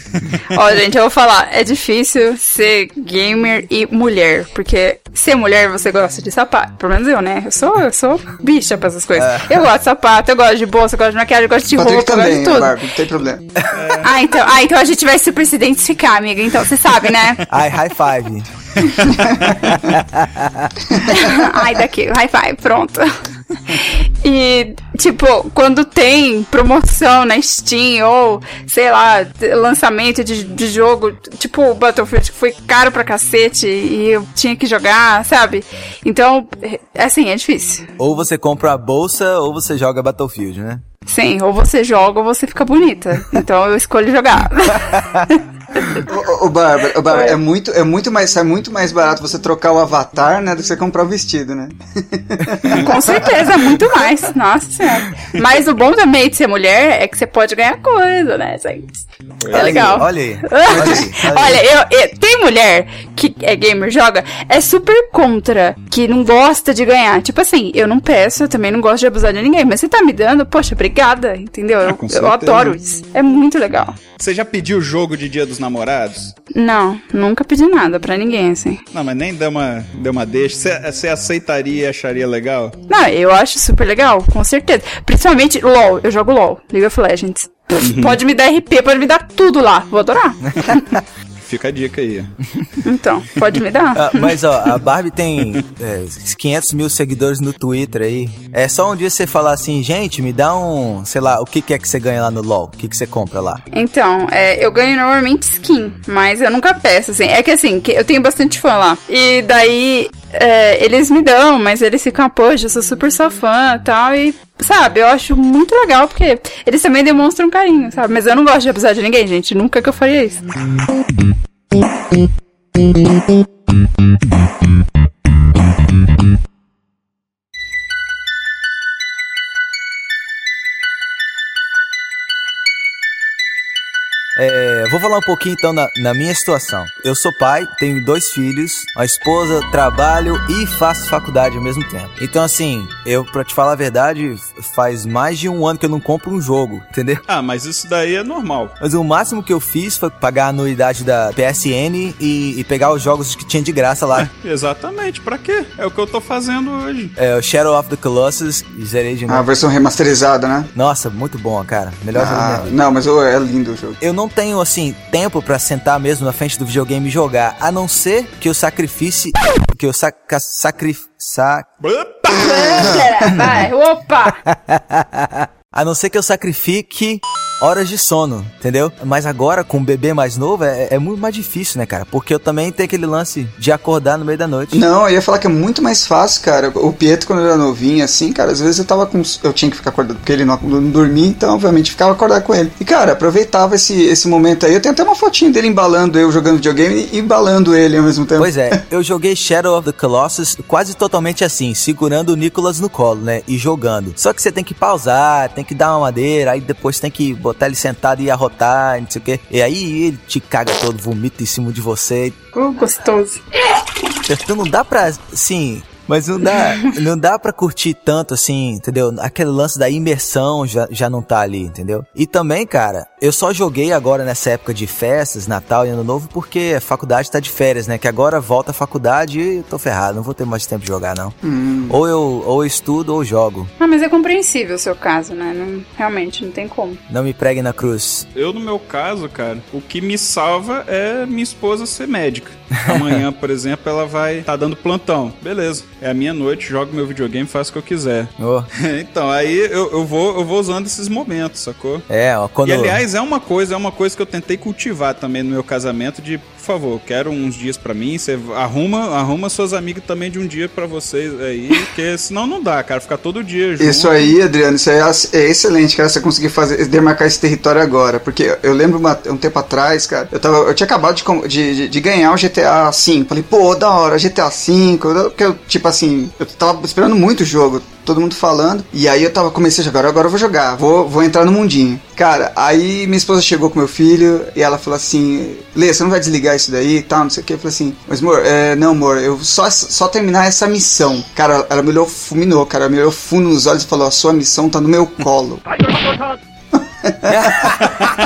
Ó, gente, eu vou falar, é difícil ser gamer e mulher, porque ser mulher você gosta de sapato. Pelo menos eu, né? Eu sou, eu sou bicha pra essas coisas. Eu gosto de sapato, eu gosto de bolsa, eu gosto de maquiagem, eu gosto de
Patrick
roupa, eu gosto
também,
de tudo.
Barbie, não tem problema.
Ah, então, ah, então a gente vai super se identificar, amiga. Então, você sabe, né?
Ai, high five. *laughs*
Ai, daqui, high five, pronto. E, tipo, quando tem promoção na Steam ou, sei lá, lançamento de, de jogo, tipo o Battlefield, que foi caro pra cacete e eu tinha que jogar, sabe? Então, é- assim, é difícil.
Ou você compra a bolsa ou você joga Battlefield, né?
Sim, ou você joga ou você fica bonita. Então eu escolho jogar. *laughs*
Ô, ô, Bárbara, ô, Bárbara, é muito, é muito mais, é muito mais barato você trocar o avatar, né, do que você comprar o vestido, né?
Com certeza, muito mais. Nossa senhora. Mas o bom também de ser mulher é que você pode ganhar coisa, né, gente? É legal.
Olha aí. *laughs* Olha aí. Olha aí.
Olha, eu, eu- tem mulher que é gamer, joga, é super contra, que não gosta de ganhar. Tipo assim, eu não peço, eu também não gosto de abusar de ninguém, mas você tá me dando, poxa, obrigada, entendeu? Eu,
com
eu
certeza.
adoro isso. É muito legal.
Você já pediu jogo de Dia dos Namorados?
Não, nunca pedi nada pra ninguém, assim.
Não, mas nem deu uma, deu uma deixa. Você- Você aceitaria e acharia legal?
Não, eu acho super legal, com certeza. Principalmente LOL, eu jogo LOL, League of Legends. Pode me dar RP, pode me dar tudo lá, vou adorar. *laughs*
Fica a dica aí.
Então, pode me dar?
Ah, mas ó, a Barbie tem é, 500 mil seguidores no Twitter aí. É só um dia você falar assim, gente, me dá um, sei lá, o que, que é que você ganha lá no LoL? O que, que você compra lá?
Então, é, eu ganho normalmente skin, mas eu nunca peço, assim. É que assim, que eu tenho bastante fã lá. E daí, é, eles me dão, mas eles ficam, poxa, eu sou super sua fã e tal. E, sabe, eu acho muito legal, porque eles também demonstram carinho, sabe? Mas eu não gosto de abusar de ninguém, gente. Nunca que eu faria isso.
É, vou falar um pouquinho então na, na minha situação. Eu sou pai, tenho dois filhos, uma esposa, trabalho e faço faculdade ao mesmo tempo. Então, assim, eu, pra te falar a verdade, faz mais de um ano que eu não compro um jogo, entendeu?
Ah, mas isso daí é normal.
Mas o máximo que eu fiz foi pagar a anuidade da PSN e, e pegar os jogos que tinha de graça lá. *laughs*
Exatamente, pra quê? É o que eu tô fazendo hoje.
É, o Shadow of the Colossus e zerei de
A
novo.
versão remasterizada, né?
Nossa, muito bom, cara. Melhor jogo da minha
Ah,
vida.
não, mas é lindo o jogo.
Eu não tenho, assim, tempo pra sentar mesmo na frente do videogame e jogar, a não ser que eu sacrifice... Que eu saca, sacrif... Sa,
Pera, *laughs* vai, opa! *laughs*
a não ser que eu sacrifique horas de sono, entendeu? Mas agora, com um bebê mais novo, é, é muito mais difícil, né, cara? Porque eu também tenho aquele lance de acordar no meio da noite.
Não, eu ia falar que é muito mais fácil, cara. O Pietro, quando era novinho, assim, cara, às vezes eu tava com. Eu tinha que ficar acordado porque ele não, não dormia, então, obviamente, ficava acordado com ele. E, cara, aproveitava esse, esse momento aí. Eu tenho até uma fotinho dele embalando eu jogando videogame e embalando ele ao mesmo tempo.
Pois é, eu joguei Shadow of the Colossus quase totalmente assim, segurando o Nicholas no colo, né? E jogando. Só que você tem que pausar, tem que dar uma madeira, aí depois tem que botar ele sentado e arrotar, não sei o quê. E aí ele te caga todo, vomita em cima de você.
Uh, gostoso.
Então não dá pra, assim. Mas não dá, *laughs* não dá pra curtir tanto assim, entendeu? Aquele lance da imersão já, já não tá ali, entendeu? E também, cara, eu só joguei agora nessa época de festas, Natal e Ano Novo, porque a faculdade tá de férias, né? Que agora volta a faculdade e eu tô ferrado, não vou ter mais tempo de jogar, não. Ou eu ou eu estudo ou jogo.
Ah, mas é compreensível o seu caso, né? Não- realmente, não tem como.
Não me pregue na cruz.
Eu, no meu caso, cara, o que me salva é minha esposa ser médica. *laughs* Amanhã, por exemplo, ela vai tá dando plantão. Beleza. É a minha noite, jogo meu videogame, faço o que eu quiser.
Ô, *laughs*
então, aí eu, eu vou, eu vou usando esses momentos, sacou?
é, ó, quando
E aliás, é uma coisa, é uma coisa que eu tentei cultivar também no meu casamento de, favor, quero uns dias pra mim, você arruma, arruma suas amigas também de um dia pra vocês aí, porque senão não dá, cara, ficar todo dia junto.
Isso aí, Adriano, isso aí é é excelente, cara, você conseguir fazer, demarcar esse território agora. Porque eu lembro uma- um tempo atrás, cara, eu, tava, eu tinha acabado de, de, de- ganhar o GTA V. Falei, pô, da hora, GTA V. Porque eu, tipo assim, eu tava esperando muito o jogo. Todo mundo falando. E aí eu tava, comecei a jogar, agora eu vou jogar, vou, vou entrar no mundinho. Cara, aí minha esposa chegou com meu filho e ela falou assim: Lê, você não vai desligar isso daí e tal, não sei o que. Eu falei assim, mas amor, é, não, amor, eu só, só terminar essa missão. Cara, ela me olhou, fulminou, cara, ela me olhou fundo nos olhos e falou: A sua missão tá no meu colo. *laughs*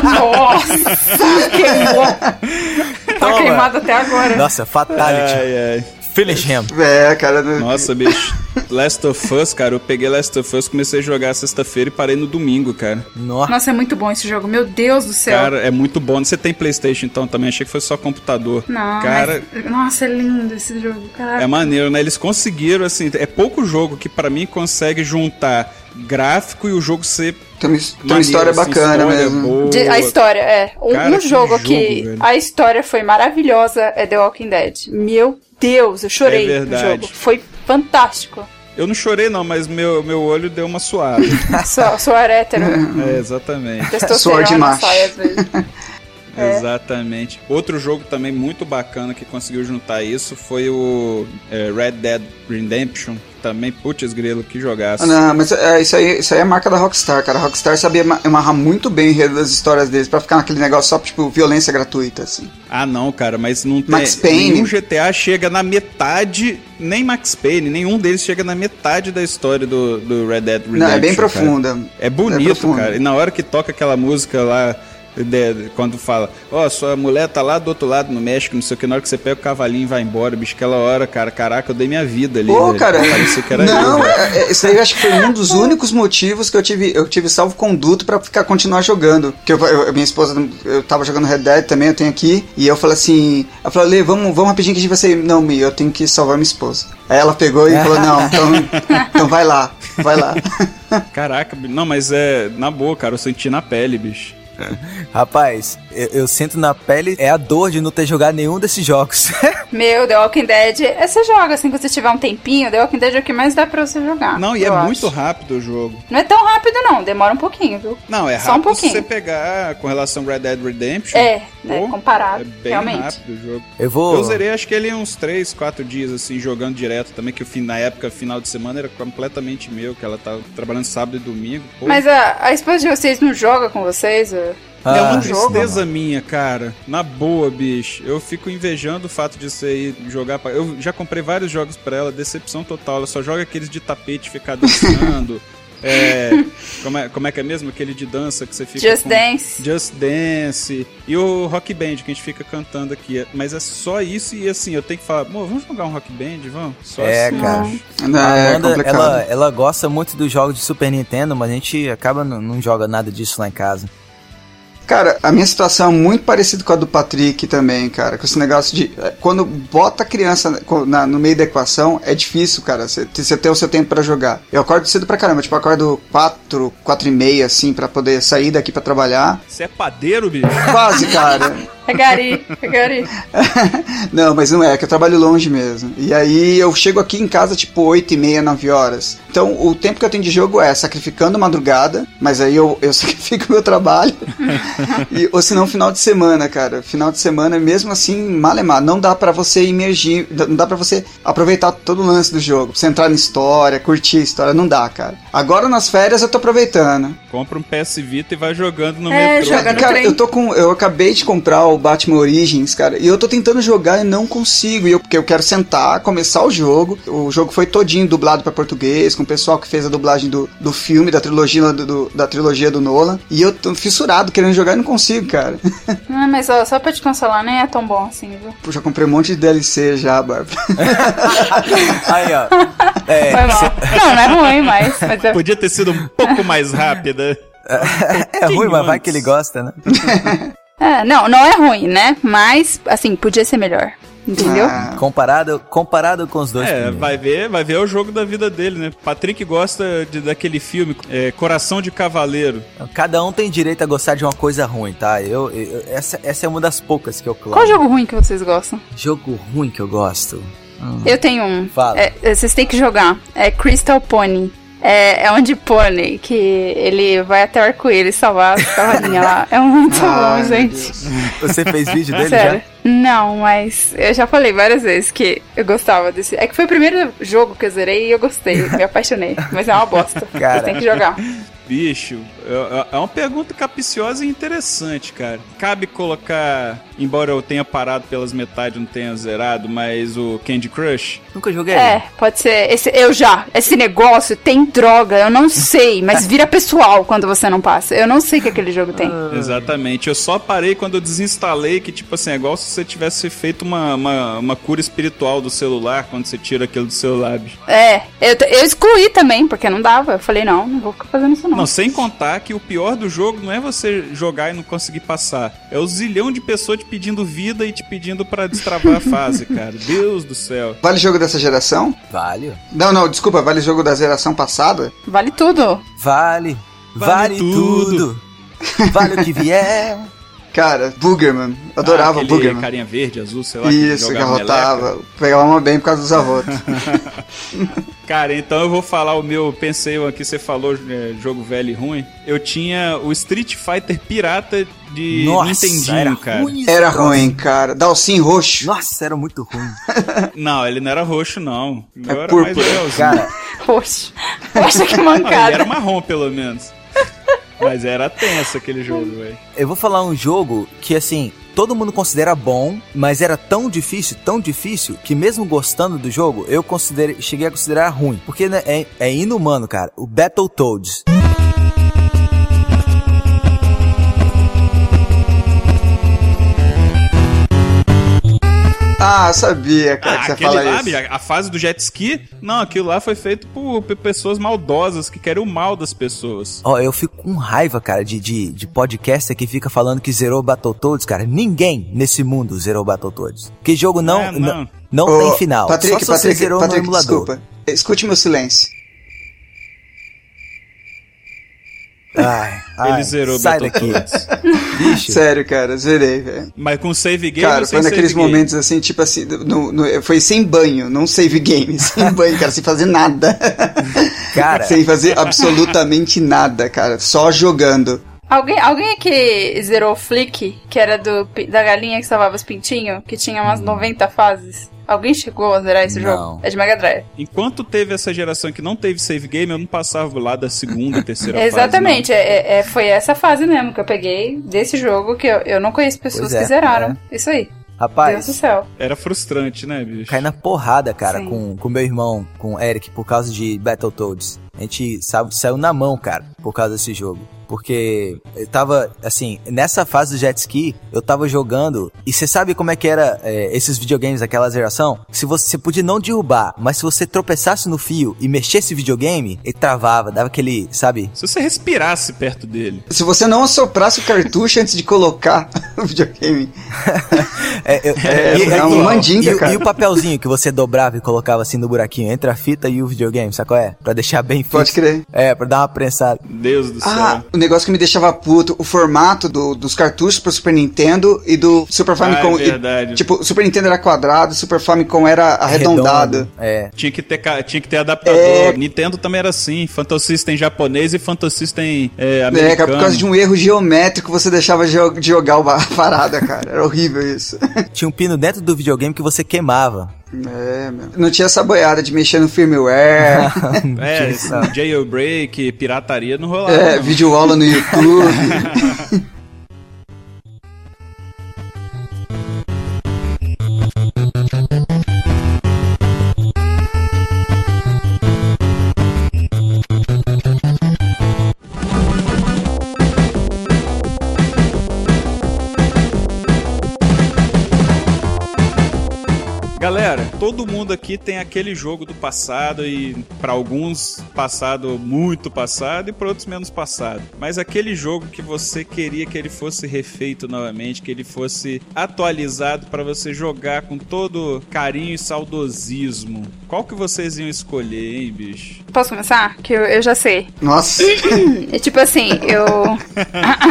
Nossa, *laughs* queimou. Tá
Toma.
queimado até agora.
Nossa, fatality.
Ai, ai.
Finish him.
É, cara. no-
Nossa, bicho. Last of Us, cara, eu peguei Last of Us, comecei a jogar sexta-feira e parei no domingo, cara.
Nossa.
Nossa, é muito bom esse jogo. Meu Deus do céu.
Cara, é muito bom. Você tem Playstation então também? Achei que foi só computador.
Não,
Cara,
mas- Nossa, é lindo esse jogo, caralho.
É maneiro, né? Eles conseguiram, assim, é pouco jogo que pra mim consegue juntar gráfico e o jogo ser
Tem uma, tem uma história
assim,
bacana
história
mesmo.
boa.
De- a história, é. Um,
Cara,
um
que
jogo
jogo,
que
velho.
a história foi maravilhosa é The Walking Dead. Meu Deus, eu chorei
É
no jogo. Foi fantástico.
Eu não chorei não, mas meu, meu olho deu uma suada. *laughs*
Sou, sou hétero.
é, exatamente.
Suor de macho.
vezes. *laughs* É.
Exatamente. Outro jogo também muito bacana que conseguiu juntar isso foi o é, Red Dead Redemption. Também, putz grilo, que jogaço.
Ah, não, mas é, isso, aí, isso aí é marca da Rockstar, cara. A Rockstar sabia ma- amarrar muito bem o enredo das histórias deles pra ficar naquele negócio só, tipo, violência gratuita, assim.
Ah, não, cara, mas não tem.
Max Payne.
Nenhum GTA chega na metade. Nem Max Payne, nenhum deles chega na metade da história do, do Red Dead Redemption.
Não, é bem
cara.
profunda.
É bonito,
É profunda.
cara. E na hora que toca aquela música lá, De- Quando fala, ó, sua mulher tá lá do outro lado no México, não sei o que, na hora que você pega o cavalinho e vai embora, bicho, aquela hora, cara, caraca, eu dei minha vida ali.
Pô,
velho.
cara,
Parecia que era
não,
eu,
é- é- isso aí eu acho que foi um dos *laughs* únicos motivos que eu tive, eu tive salvo conduto pra ficar continuar jogando. Que eu, eu- minha esposa, eu tava jogando Red Dead também, eu tenho aqui, e eu falei assim, ela falou, Lê, vamos, vamos rapidinho que a gente vai sair. Não, Mi, eu tenho que salvar minha esposa. Aí ela pegou e falou, não, então, então vai lá, vai lá. *laughs*
Caraca, não, mas é, na boa, cara, eu senti na pele, bicho. *laughs*
Rapaz, eu, eu sinto na pele é a dor de não ter jogado nenhum desses jogos. *laughs*
Meu, The Walking Dead, é, você joga assim, quando você tiver um tempinho, The Walking Dead é o que mais dá pra você jogar.
Não, e é
acho.
muito rápido o jogo.
Não é tão rápido não, demora um pouquinho, viu?
Não, é
Só um
rápido se
pouquinho.
você pegar com relação ao Red Dead Redemption.
É, né,
Pô,
comparado,
É bem
realmente.
rápido o jogo.
Eu vou.
Eu zerei acho que ele uns 3, 4 dias, assim, jogando direto também, que o fim, na época, final de semana, era completamente meu, que ela tava trabalhando sábado e domingo. Pô,
Mas a, a esposa de vocês não joga com vocês?
Ah,
é uma
jogo,
tristeza minha, cara. Na boa, bicho. Eu fico invejando o fato de você ir jogar. Pra... Eu já comprei vários jogos pra ela, decepção total. Ela só joga aqueles de tapete, ficar dançando. *laughs* é... Como, é, como é que é mesmo? Aquele de dança que você fica.
Just
com...
Dance.
Just Dance. E o Rock Band que a gente fica cantando aqui. Mas é só isso e assim, eu tenho que falar, amor, vamos jogar um Rock Band? Vamos? Só
É,
assim.
cara.
Não,
A
é
Amanda,
complicado.
ela, ela gosta muito dos jogos de Super Nintendo, mas a gente acaba não, não joga nada disso lá em casa.
Cara, a minha situação é muito parecida com a do Patrick também, cara. Com esse negócio de. é, Quando bota a criança na- no meio da equação, é difícil, cara. Você ter o seu tempo pra jogar. Eu acordo cedo pra caramba. Tipo, eu acordo 4, 4 e meia, assim, pra poder sair daqui pra trabalhar.
Você é padeiro, bicho?
Quase, cara. *laughs*
É gari, é gari. *laughs*
não, mas não é, que eu trabalho longe mesmo. E aí eu chego aqui em casa, tipo, 8 e meia, 9 horas. Então, o tempo que eu tenho de jogo é sacrificando madrugada, mas aí eu, eu *laughs* sacrifico meu trabalho. *laughs* e, ou senão, final de semana, cara. Final de semana, mesmo assim, malemar. Não dá pra você imergir, não dá pra você aproveitar todo o lance do jogo. Pra você entrar na história, curtir a história, não dá, cara. Agora nas férias eu tô aproveitando.
Compra um PS Vita e vai jogando no
É,
metrô.
joga no
Cara,
trem.
eu tô com. Eu acabei de comprar o Batman Origins, cara, e eu tô tentando jogar e não consigo. E eu, porque eu quero sentar, começar o jogo. O jogo foi todinho dublado pra português, com o pessoal que fez a dublagem do, do filme, da trilogia do, do- da trilogia do Nolan. E eu tô fissurado querendo jogar e não consigo, cara. *laughs*
Ah, mas ó, só pra te consolar, nem é tão bom assim, viu?
Eu já comprei um monte de DLC já, Bárbara. *laughs*
Aí, ó. É,
Foi mal. Não, não é ruim, mas *laughs* é *laughs*
Podia ter sido um pouco mais rápida.
é ruim, mas vai
antes.
que ele gosta, né? *laughs*
É, não, não é ruim, né? Mas, assim, podia ser melhor. Entendeu?
Ah,
Comparado, comparado com os dois
É,
primeiros.
vai ver, vai ver o jogo da vida dele, né? Patrick gosta de, daquele filme é, Coração de Cavaleiro.
Cada um tem direito a gostar de uma coisa ruim, tá? Eu, eu- essa, essa é uma das poucas que eu clamo.
Qual jogo ruim que vocês gostam?
Jogo ruim que eu gosto. Hum.
Eu tenho um.
Fala.
É, é, vocês têm que jogar. É Crystal Pony. É, é um de pônei que ele vai até o arco-íris salvar as cavalinhas lá. É muito
Ai,
bom, gente.
Você fez vídeo dele
Sério.
já?
Não, mas eu já falei várias vezes que eu gostava desse. É que foi o primeiro jogo que eu zerei e eu gostei, me apaixonei. Mas é uma bosta.
Cara.
Vocês têm que jogar.
Bicho, é, é uma pergunta capciosa e interessante, cara. Cabe colocar, embora eu tenha parado pelas metades, não tenha zerado, mas o Candy Crush?
Nunca joguei.
É, pode ser. Esse, eu já. Esse negócio tem droga, eu não sei, mas vira pessoal quando você não passa. Eu não sei o que aquele jogo tem.
Exatamente. Eu só parei quando eu desinstalei, que tipo assim, é igual se você tivesse feito uma, uma, uma cura espiritual do celular, quando você tira aquilo do celular, bicho.
É, eu, eu excluí também, porque não dava. Eu falei, não, não vou ficar fazendo isso não.
Não, sem contar que o pior do jogo não é você jogar e não conseguir passar. É o zilhão de pessoas te pedindo vida e te pedindo pra destravar a *laughs* fase, cara. Deus do céu.
Vale jogo dessa geração?
Vale.
Não, não, desculpa, vale jogo da geração passada?
Vale tudo.
Vale.
Vale
Vale,
tudo.
tudo. Vale o que vier. *laughs*
Cara, Boogerman. Adorava
ah,
Boogerman.
carinha verde, azul, sei lá. que
Isso, que
meleca.
arrotava. Pegava uma bem por causa dos avós. *laughs*
Cara, então eu vou falar o meu. Pensei aqui, você falou é, jogo velho e ruim. Eu tinha o Street Fighter Pirata de
Nossa,
Nintendinho,
era
cara.
ruim
Era ruim, cara. Dalcin roxo.
Nossa, era muito ruim. *laughs*
Não, ele não era roxo, não. O meu
É
era mais
púrpura.
legalzinho.
Cara,
Poxa. Poxa, que
Não, ele
mancada.
era marrom, pelo menos. Mas era tenso aquele jogo, velho.
eu vou falar um jogo que, assim, todo mundo considera bom, mas era tão difícil, tão difícil, que mesmo gostando do jogo, eu considerei, cheguei a considerar ruim. Porque né, é, é inumano, cara. O Battletoads.
Ah, sabia, cara, que
Ah,
você
aquele
fala
lá,
isso.
bicho, a fase do jet ski, não, aquilo lá foi feito por, por pessoas maldosas que querem o mal das pessoas.
Ó, eu fico com raiva, cara, de, de, de podcaster que fica falando que zerou Battletoads, cara. Ninguém nesse mundo zerou Battletoads. Que jogo não,
É,
não.
não.
não,
Ô,
tem final.
Patrick,
Só se você
Patrick,
zerou
Patrick,
no emulador.
desculpa. Escute meu silêncio.
Ai, ai,
Ele zerou
sai daqui.
Sério, cara, zerei, velho.
Mas com save game
Cara, foi naqueles
save game?
momentos assim, tipo assim, no- no- foi sem banho, não save game, *laughs* sem banho, cara, sem fazer nada.
cara,
sem fazer absolutamente nada, cara, só jogando.
Alguém, alguém aqui zerou o Flick, que era do, da galinha que salvava os pintinhos, que tinha umas 90 fases? Alguém chegou a zerar esse
Não.
jogo? É de Mega Drive.
Enquanto teve essa geração que não teve save game, eu não passava lá da segunda e terceira
Exatamente,
fase.
é, é- foi essa fase mesmo que eu peguei desse jogo que eu, eu não conheço pessoas
é,
que zeraram. Isso aí. Deus do
rapaz,
céu.
Era frustrante, né, bicho?
cai na porrada, cara,
Sim.
com, com meu irmão, com o Eric, por causa de Battletoads. A gente sa- saiu na mão, cara, por causa desse jogo. Porque eu tava, assim, nessa fase do jet ski, eu tava jogando. E você sabe como é que era é, esses videogames daquela geração? Se você, você podia não derrubar, mas se você tropeçasse no fio e mexesse o videogame, ele travava, dava aquele, sabe?
Se você respirasse perto dele.
Se você não assoprasse o cartucho antes de colocar *laughs* o videogame, *laughs*
É, eu-
É,
e-
é uma mandinga,
e, o-
cara.
E o papelzinho que você dobrava e colocava assim no buraquinho entre a fita e o videogame, sabe qual é? Pra deixar bem fixo.
pode crer.
É, pra dar uma prensada.
Deus do
Ah,
céu.
o negócio que me deixava puto, o formato do- dos cartuchos pro Super Nintendo e do Super Famicom.
Ah, é
E,
verdade.
tipo, o Super Nintendo era quadrado, o Super Famicom era arredondado.
Redondo, É.
Tinha que ter, tinha que ter adaptador.
É.
Nintendo também era assim. Phantom System japonês e Phantom System é,
É,
americano.
cara, por causa de um erro geométrico você deixava de jogar *laughs* a parada, cara. Era horrível isso.
Tinha um pino dentro do videogame que você queimava.
É, meu. Não tinha essa boiada de mexer no firmware, *laughs* *laughs*
É, esse jailbreak, pirataria não rolava.
é,
não.
vídeo aula no YouTube. *laughs*
todo mundo aqui tem aquele jogo do passado e pra alguns passado muito passado e pra outros menos passado. Mas aquele jogo que você queria que ele fosse refeito novamente, que ele fosse atualizado pra você jogar com todo carinho e saudosismo. Qual que vocês iam escolher, hein, bicho?
Posso começar? Que eu, eu já sei.
Nossa, *laughs*
É tipo assim, eu. *laughs*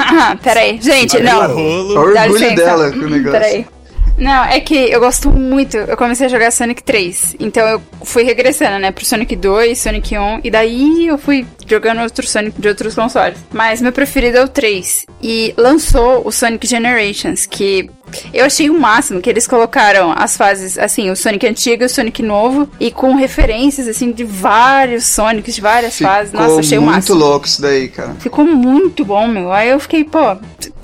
*laughs* Peraí, gente,
Abriu
não.
orgulho dela com o negócio.
Peraí. Não, é que eu gosto muito. Eu comecei a jogar Sonic 3. Então eu fui regressando, né? Pro Sonic 2, Sonic 1. E daí eu fui jogando outro Sonic de outros consoles. Mas meu preferido é o 3. E lançou o Sonic Generations, que eu achei o máximo que eles colocaram as fases, assim, o Sonic antigo e o Sonic novo. E com referências, assim, de vários Sonics, de várias fases. Nossa,
ficou
achei o
muito
máximo.
louco isso daí, cara.
Ficou muito bom, meu. Aí eu fiquei, pô,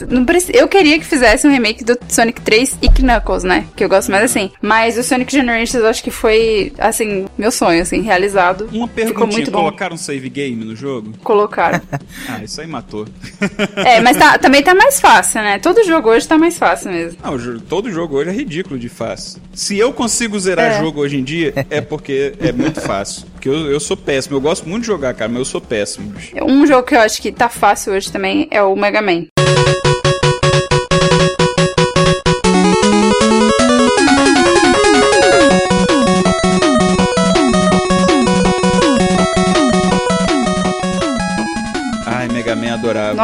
não preci- eu queria que fizesse um remake do Sonic 3 e Knuckles, né? Que eu gosto mais assim. Mas o Sonic Generations eu acho que foi, assim, meu sonho, assim, realizado.
Uma
Ficou
perguntinha,
muito bom.
colocaram um save game no jogo?
Colocaram. *laughs*
Ah, isso aí matou.
é, mas tá- *laughs* também tá mais fácil, né? Todo jogo hoje tá mais fácil mesmo.
Não, todo jogo hoje é ridículo de fácil. Se eu consigo zerar
É.
jogo hoje em dia, é porque é muito fácil. Porque eu, eu sou péssimo. Eu gosto muito de jogar, cara, mas eu sou péssimo, bicho.
Um jogo que eu acho que tá fácil hoje também é o Mega Man.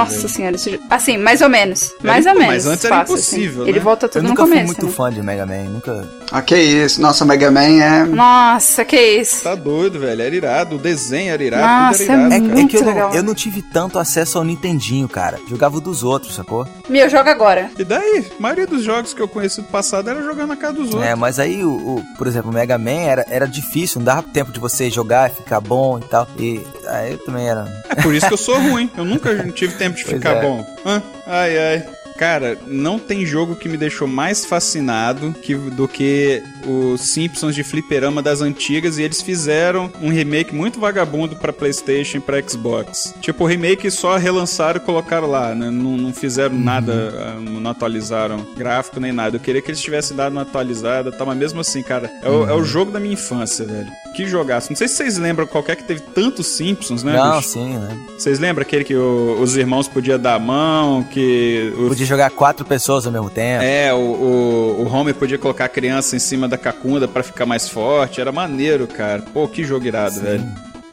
Nossa
velho.
senhora, esse jogo. Assim, mais ou menos. Mais ou
mas
menos.
antes era
fácil, assim.
impossível,
Ele
né?
volta
Eu
tudo no
nunca fui
começo.
muito
né?
fã de Mega Man, nunca.
Ah, que isso. Nossa, Mega Man é.
Nossa, que isso.
Tá doido, velho. Era irado. O desenho era irado,
Nossa,
era irado.
é
É,
cara.
é
Muito
que eu não,
legal.
eu não tive tanto acesso ao Nintendinho, cara. Jogava o dos outros, sacou?
Meu, joga agora.
E daí? A maioria dos jogos que eu conheci do passado era jogando na casa dos outros.
É, mas aí, o, o- por exemplo, o Mega Man era, era difícil, não dava tempo de você jogar e ficar bom e tal. E aí eu também era.
É por isso que eu sou *laughs* ruim. Eu nunca tive tempo de
Pois
ficar
é.
bom. Hã? Ai, ai. Cara, não tem jogo que me deixou mais fascinado que, do que os Simpsons de fliperama das antigas e eles fizeram um remake muito vagabundo pra Playstation e pra Xbox. Tipo, o remake só relançaram e colocaram lá, né? Não, não fizeram nada, ah, não atualizaram gráfico nem nada. Eu queria que eles tivessem dado uma atualizada, tá? Mas mesmo assim, cara, é o, é o jogo da minha infância, velho. Que jogaço. Não sei se vocês lembram qualquer que teve tantos Simpsons, né?
Não,
bicho?
sim, né?
Vocês lembram aquele que o- os irmãos podiam dar a mão, que o
Podia jogar quatro pessoas ao mesmo tempo.
é, o, o, o Homer podia colocar a criança em cima da cacunda pra ficar mais forte. Era maneiro, cara. Pô, que jogo irado, velho.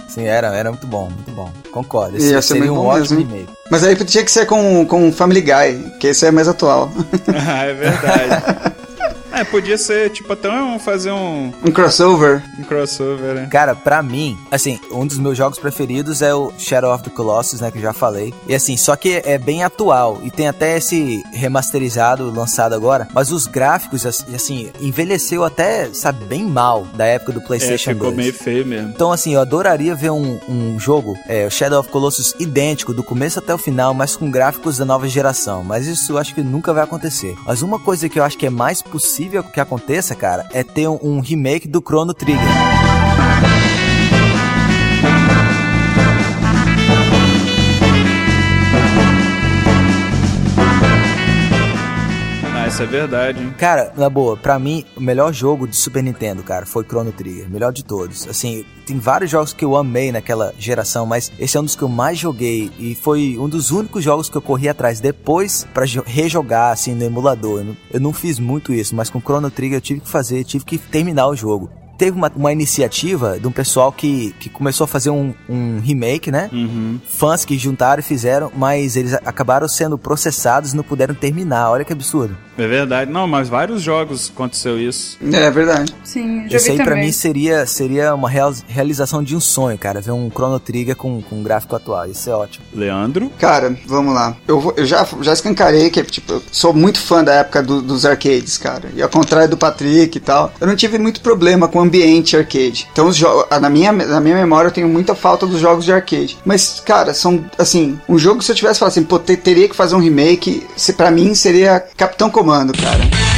Sim, era, era muito bom, muito bom. Concordo.
Ia
Esse
ser
seria um
bom
ótimo
mesmo,
remake.
Mas aí tinha que ser com, com Family Guy, que esse é mais atual. *laughs*
ah, é verdade. *laughs* é, podia ser, tipo, até um, fazer um,
Um crossover.
um crossover, né?
Cara, pra mim, assim, um dos meus jogos preferidos é o Shadow of the Colossus, né, que eu já falei. E assim, só que é bem atual e tem até esse remasterizado lançado agora, mas os gráficos, assim, envelheceu até, sabe, bem mal da época do
É,
PlayStation
ficou
2.
meio feio mesmo.
Então, assim, eu adoraria ver um, um jogo, é, o Shadow of Colossus, idêntico, do começo até o final, mas com gráficos da nova geração. Mas isso eu acho que nunca vai acontecer. Mas uma coisa que eu acho que é mais possível que aconteça, cara, é ter um, um remake do Chrono Trigger.
Isso é verdade, hein?
Cara, na boa, pra mim, o melhor jogo de Super Nintendo, cara, foi Chrono Trigger. Melhor de todos. Assim, tem vários jogos que eu amei naquela geração, mas esse é um dos que eu mais joguei. E foi um dos únicos jogos que eu corri atrás depois jo- rejogar, assim, no emulador. Eu não, eu não fiz muito isso, mas com Chrono Trigger eu tive que fazer, tive que terminar o jogo. Teve uma, uma iniciativa de um pessoal que, que começou a fazer um, um remake, né?
Uhum.
Fãs que juntaram e fizeram, mas eles acabaram sendo processados e não puderam terminar. Olha que absurdo.
É verdade. Não, mas vários jogos aconteceu isso.
É verdade.
Sim, já
Isso
vi
aí pra
também.
mim seria, seria uma real- realização de um sonho, cara. Ver um Chrono Trigger com, com um gráfico atual. Isso é ótimo.
Leandro?
Cara, vamos lá. Eu, vou- eu já, já escancarei que, tipo, eu sou muito fã da época do- dos arcades, cara. E ao contrário do Patrick e tal, eu não tive muito problema com o ambiente arcade. Então, os na, minha, na minha memória, eu tenho muita falta dos jogos de arcade. Mas, cara, são, assim, um jogo, se eu tivesse falado assim, pô, te- teria que fazer um remake, se, pra mim seria Capitão Comando, cara.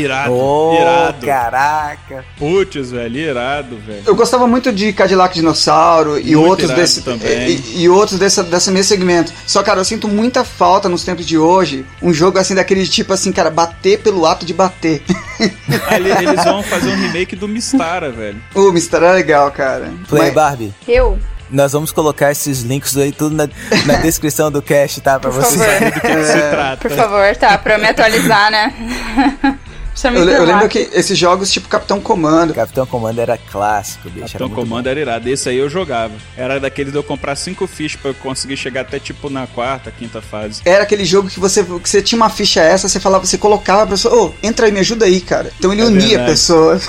Irado.
Oh,
irado.
caraca.
Putz, velho, irado, velho.
Eu gostava muito de Cadillac Dinossauro e
Muito
outros
irado
desse
também.
E, e outros dessa, desse mesmo segmento. Só, cara, eu sinto muita falta nos tempos de hoje. Um jogo assim daquele tipo assim, cara, bater pelo ato de bater.
Ah, ele- *laughs* eles vão fazer um remake do Mistara, velho.
o Mister é legal, cara.
Play
Mas-
Barbie.
Eu?
Nós vamos colocar esses links aí tudo na, na *laughs* descrição do cast, tá? Pra
Por
vocês
favor.
Do que que se trata.
Por favor, tá, pra eu me atualizar, né? *laughs* Precisa me
eu, eu lembro que esses jogos tipo Capitão Comando.
Capitão Comando era clássico, bicho.
Capitão
era
Comando era irado. Esse aí eu jogava. Era daquele de eu comprar cinco fichas pra eu conseguir chegar até tipo na quarta, quinta fase.
Era aquele jogo que você, que você tinha uma ficha essa, você falava, você colocava a pessoa, ô, entra aí, me ajuda aí, cara. Então ele
É
unia
verdade.
pessoas.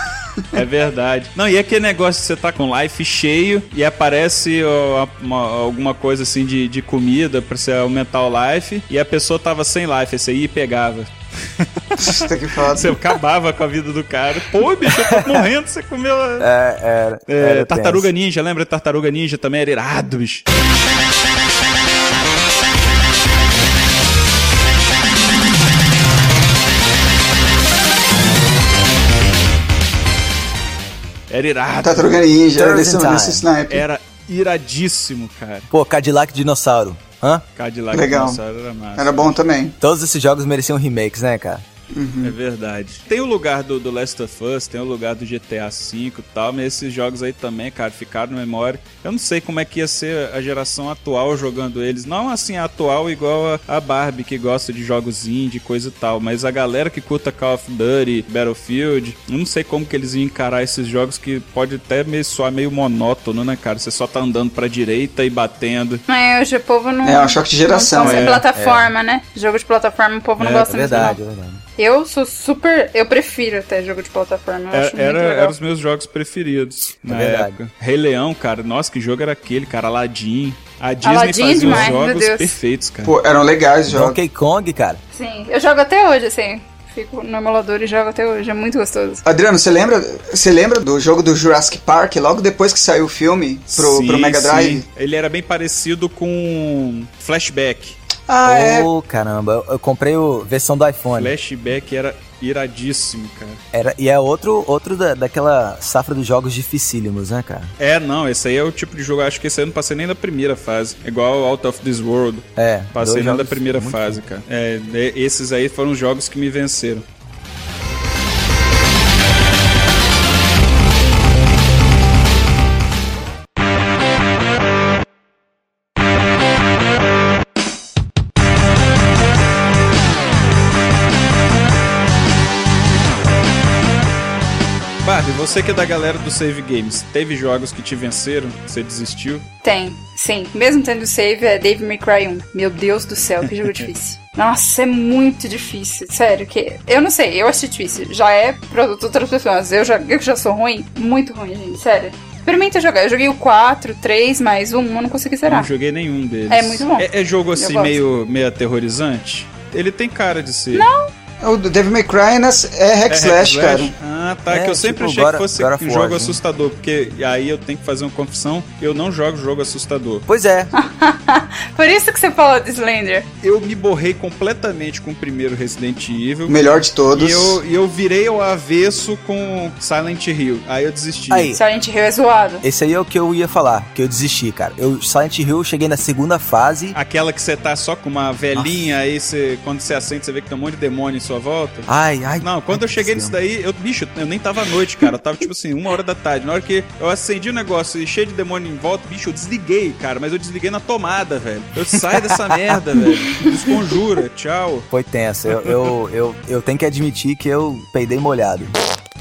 É verdade. Não, e aquele negócio de você tá com life cheio e aparece ó, uma- alguma coisa assim de, de comida pra você aumentar o life e a pessoa tava sem life, esse aí pegava.
Puta que foda.
Você acabava com a vida do cara. Pô, bicho, eu tô morrendo, você comeu. a-
É, era.
É,
era
Tartaruga
tenso.
Ninja, lembra? Tartaruga Ninja também era irado, bicho. Era irado.
Tartaruga Ninja, era sniper.
Era iradíssimo, cara.
Pô, Cadillac Dinossauro. Hã?
Cadillac
Legal.
Dinossauro era massa.
Era bom também.
Todos esses jogos mereciam remakes, né, cara?
É verdade. Tem o lugar do, do Last of Us, tem o lugar do GTA V e tal, mas esses jogos aí também, cara, ficaram na memória. Eu não sei como é que ia ser a geração atual jogando eles. Não assim, atual igual a, a Barbie, que gosta de jogos indie, coisa e tal, mas a galera que curta Call of Duty, Battlefield, eu não sei como que eles iam encarar esses jogos que pode até meio soar meio monótono, né, cara? Você só tá andando pra direita e batendo.
Mas hoje o povo não.
É um choque de geração,
Não
é,
é, plataforma, né? Jogo de plataforma o povo não
É,
gosta
É
muito.
verdade,
não.
é verdade.
Eu sou super. Eu prefiro até jogo de plataforma. Eu
Era,
acho muito
era,
legal.
era os meus jogos preferidos na
verdade.
época. Rei Leão, cara, nossa, que jogo era aquele, cara? Aladdin. A Disney
Aladdin
fazia
demais, meu
jogos perfeitos, cara.
Pô, eram legais os jogos.
Donkey Kong, cara.
Sim, eu jogo até hoje, assim. Fico no emulador e jogo até hoje. É muito gostoso.
Adriano, você lembra, você lembra do jogo do Jurassic Park, logo depois que saiu o filme pro,
Sim,
pro Mega Drive?
sim. Ele era bem parecido com Flashback.
Ah, é.
Ô, caramba, eu, comprei a versão do iPhone.
Flashback era iradíssimo, cara.
Era, e é outro, outro da, daquela safra dos jogos dificílimos, né, cara?
É, não, esse aí é o tipo de jogo, acho que esse aí eu não passei nem da primeira fase. Igual Out of This World.
É.
Passei nem da primeira fase, cara. É, é, esses aí foram os jogos que me venceram. Você que é da galera do Save Games, teve jogos que te venceram? Você desistiu?
Tem, sim. Mesmo tendo save, é Dave May Cry 1. Meu Deus do céu, que jogo *laughs* difícil. Nossa, é muito difícil. Sério, que. Eu não sei, eu acho difícil. Já é produto de outras pessoas. Eu já, eu já sou ruim, muito ruim, gente. Sério. Experimenta jogar. Eu joguei o 4, 3, mais um, eu não consegui
Não
zerar.
joguei nenhum deles.
É muito bom.
É, é jogo assim, meio, meio aterrorizante? Ele tem cara de ser.
O do Devil May Cry nas- é hack
É
slash,
hack
cara.
Ah, tá.
É,
que eu sempre
tipo
achei
God-
que fosse um
War,
jogo
né?
assustador, porque aí eu tenho que fazer uma confissão, eu não jogo jogo assustador.
Pois é. *laughs*
Por isso que você falou de Slender.
Eu me borrei completamente com o primeiro Resident Evil.
O melhor de todos.
E eu, e eu virei ao avesso com Silent Hill. Aí eu desisti.
Aí.
Silent Hill é zoado.
Esse aí é o que eu ia falar, que eu desisti, cara. Eu, Silent Hill, eu cheguei na segunda fase.
Aquela que você tá só com uma velhinha, aí você, quando você acende, você vê que tem um monte de demônio em sua volta.
Ai, ai.
Não, quando eu cheguei nisso daí, eu, bicho, eu nem tava à noite, cara. Eu tava tipo assim, uma hora da tarde. Na hora que eu acendi o negócio e cheio de demônio em volta, bicho, eu desliguei, cara. Mas eu desliguei na tomada, velho. Eu saio dessa *laughs* merda, velho. Desconjura, tchau.
Foi tenso. Eu, eu, eu, eu tenho que admitir que eu peidei molhado.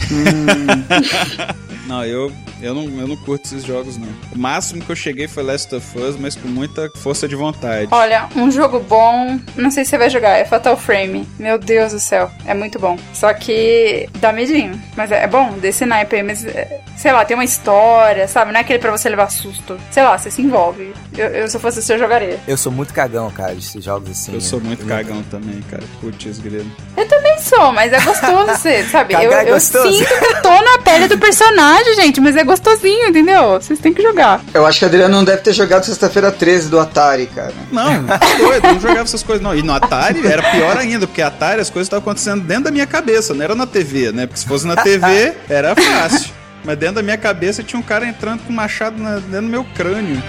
*laughs*
Não, eu, eu, não, eu não curto esses jogos, não. O máximo que eu cheguei foi Last of Us, mas com muita força de vontade.
Olha, um jogo bom, não sei se você vai jogar, é Fatal Frame. Meu Deus do céu, é muito bom. Só que dá medinho. Mas é, é bom, desse naipe aí, mas é, sei lá, tem uma história, sabe? Não é aquele pra você levar susto. Sei lá, você se envolve. Eu, eu, se eu fosse você, eu jogaria.
Eu sou muito cagão, cara, desses jogos assim.
Eu sou muito
eu-
cagão também, cara. Putz, grilo.
Eu também sou, mas é gostoso você, sabe? Eu,
Cagar é
eu sinto que eu tô na pele do *laughs* personagem, gente, mas é gostosinho, entendeu? Vocês têm que jogar.
Eu acho que o Adriano não deve ter jogado sexta-feira 13 do Atari, cara.
Não, doido, eu não jogava essas coisas, não. E no Atari era pior ainda, porque Atari as coisas estavam acontecendo dentro da minha cabeça, não era na TV, né? Porque se fosse na TV, era fácil. Mas dentro da minha cabeça tinha um cara entrando com um machado na- dentro do meu crânio.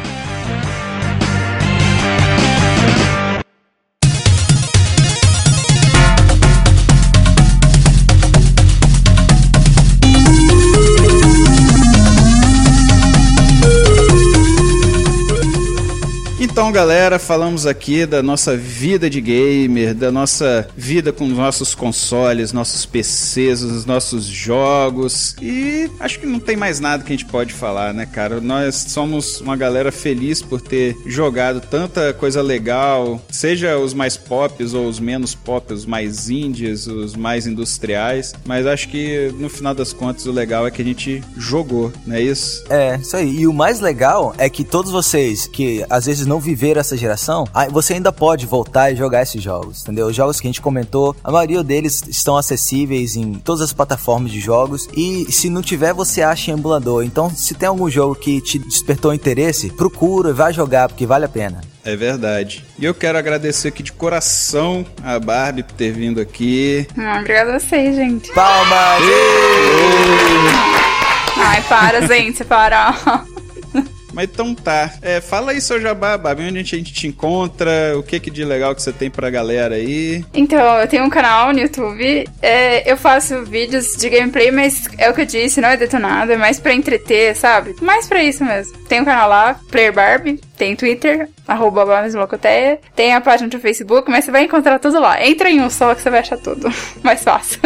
Então, galera, falamos aqui da nossa vida de gamer, da nossa vida com os nossos consoles, nossos PCs, os nossos jogos. E acho que não tem mais nada que a gente pode falar, né, cara? Nós somos uma galera feliz por ter jogado tanta coisa legal, seja os mais pops ou os menos pop, os mais indies, os mais industriais. Mas acho que no final das contas o legal é que a gente jogou, não é isso?
É, isso aí. E o mais legal é que todos vocês que às vezes não viveram essa geração, você ainda pode voltar e jogar esses jogos, entendeu? Os jogos que a gente comentou, a maioria deles estão acessíveis em todas as plataformas de jogos e se não tiver, você acha em emulador. Então, se tem algum jogo que te despertou interesse, procura, vai jogar, porque vale a pena.
É verdade. E eu quero agradecer aqui de coração a Barbie por ter vindo aqui.
Obrigada a vocês, gente.
Palmas!
Ai, para, gente, para.
Mas então tá. É, fala aí, seu Jabá, Barbie, onde a gente te encontra, o que que de legal que você tem pra galera aí.
Então, eu tenho um canal no YouTube. é, eu faço vídeos de gameplay, mas é o que eu disse, não é detonado, é mais pra entreter, sabe? Mais pra isso mesmo. Tem um canal lá, Player Barbie, tem Twitter, arroba Locoteia, tem a página do Facebook, mas você vai encontrar tudo lá. Entra em um só que você vai achar tudo. *laughs* Mais fácil.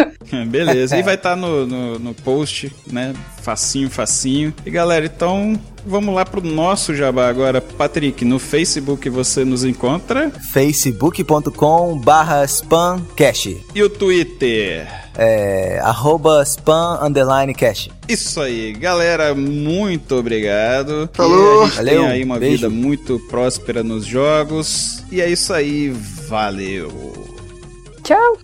Beleza. E *laughs* vai estar no, no, no post, né? Facinho, facinho. E galera, então vamos lá pro nosso Jabá agora. Patrick, no Facebook você nos encontra.
facebook.com barra spamcash
E o Twitter?
é, arroba spam underline cash.
Isso aí, galera, muito obrigado.
Falou!
Valeu!
tenha aí uma
Beijo.
vida muito próspera nos jogos. E é isso aí, valeu!
Tchau!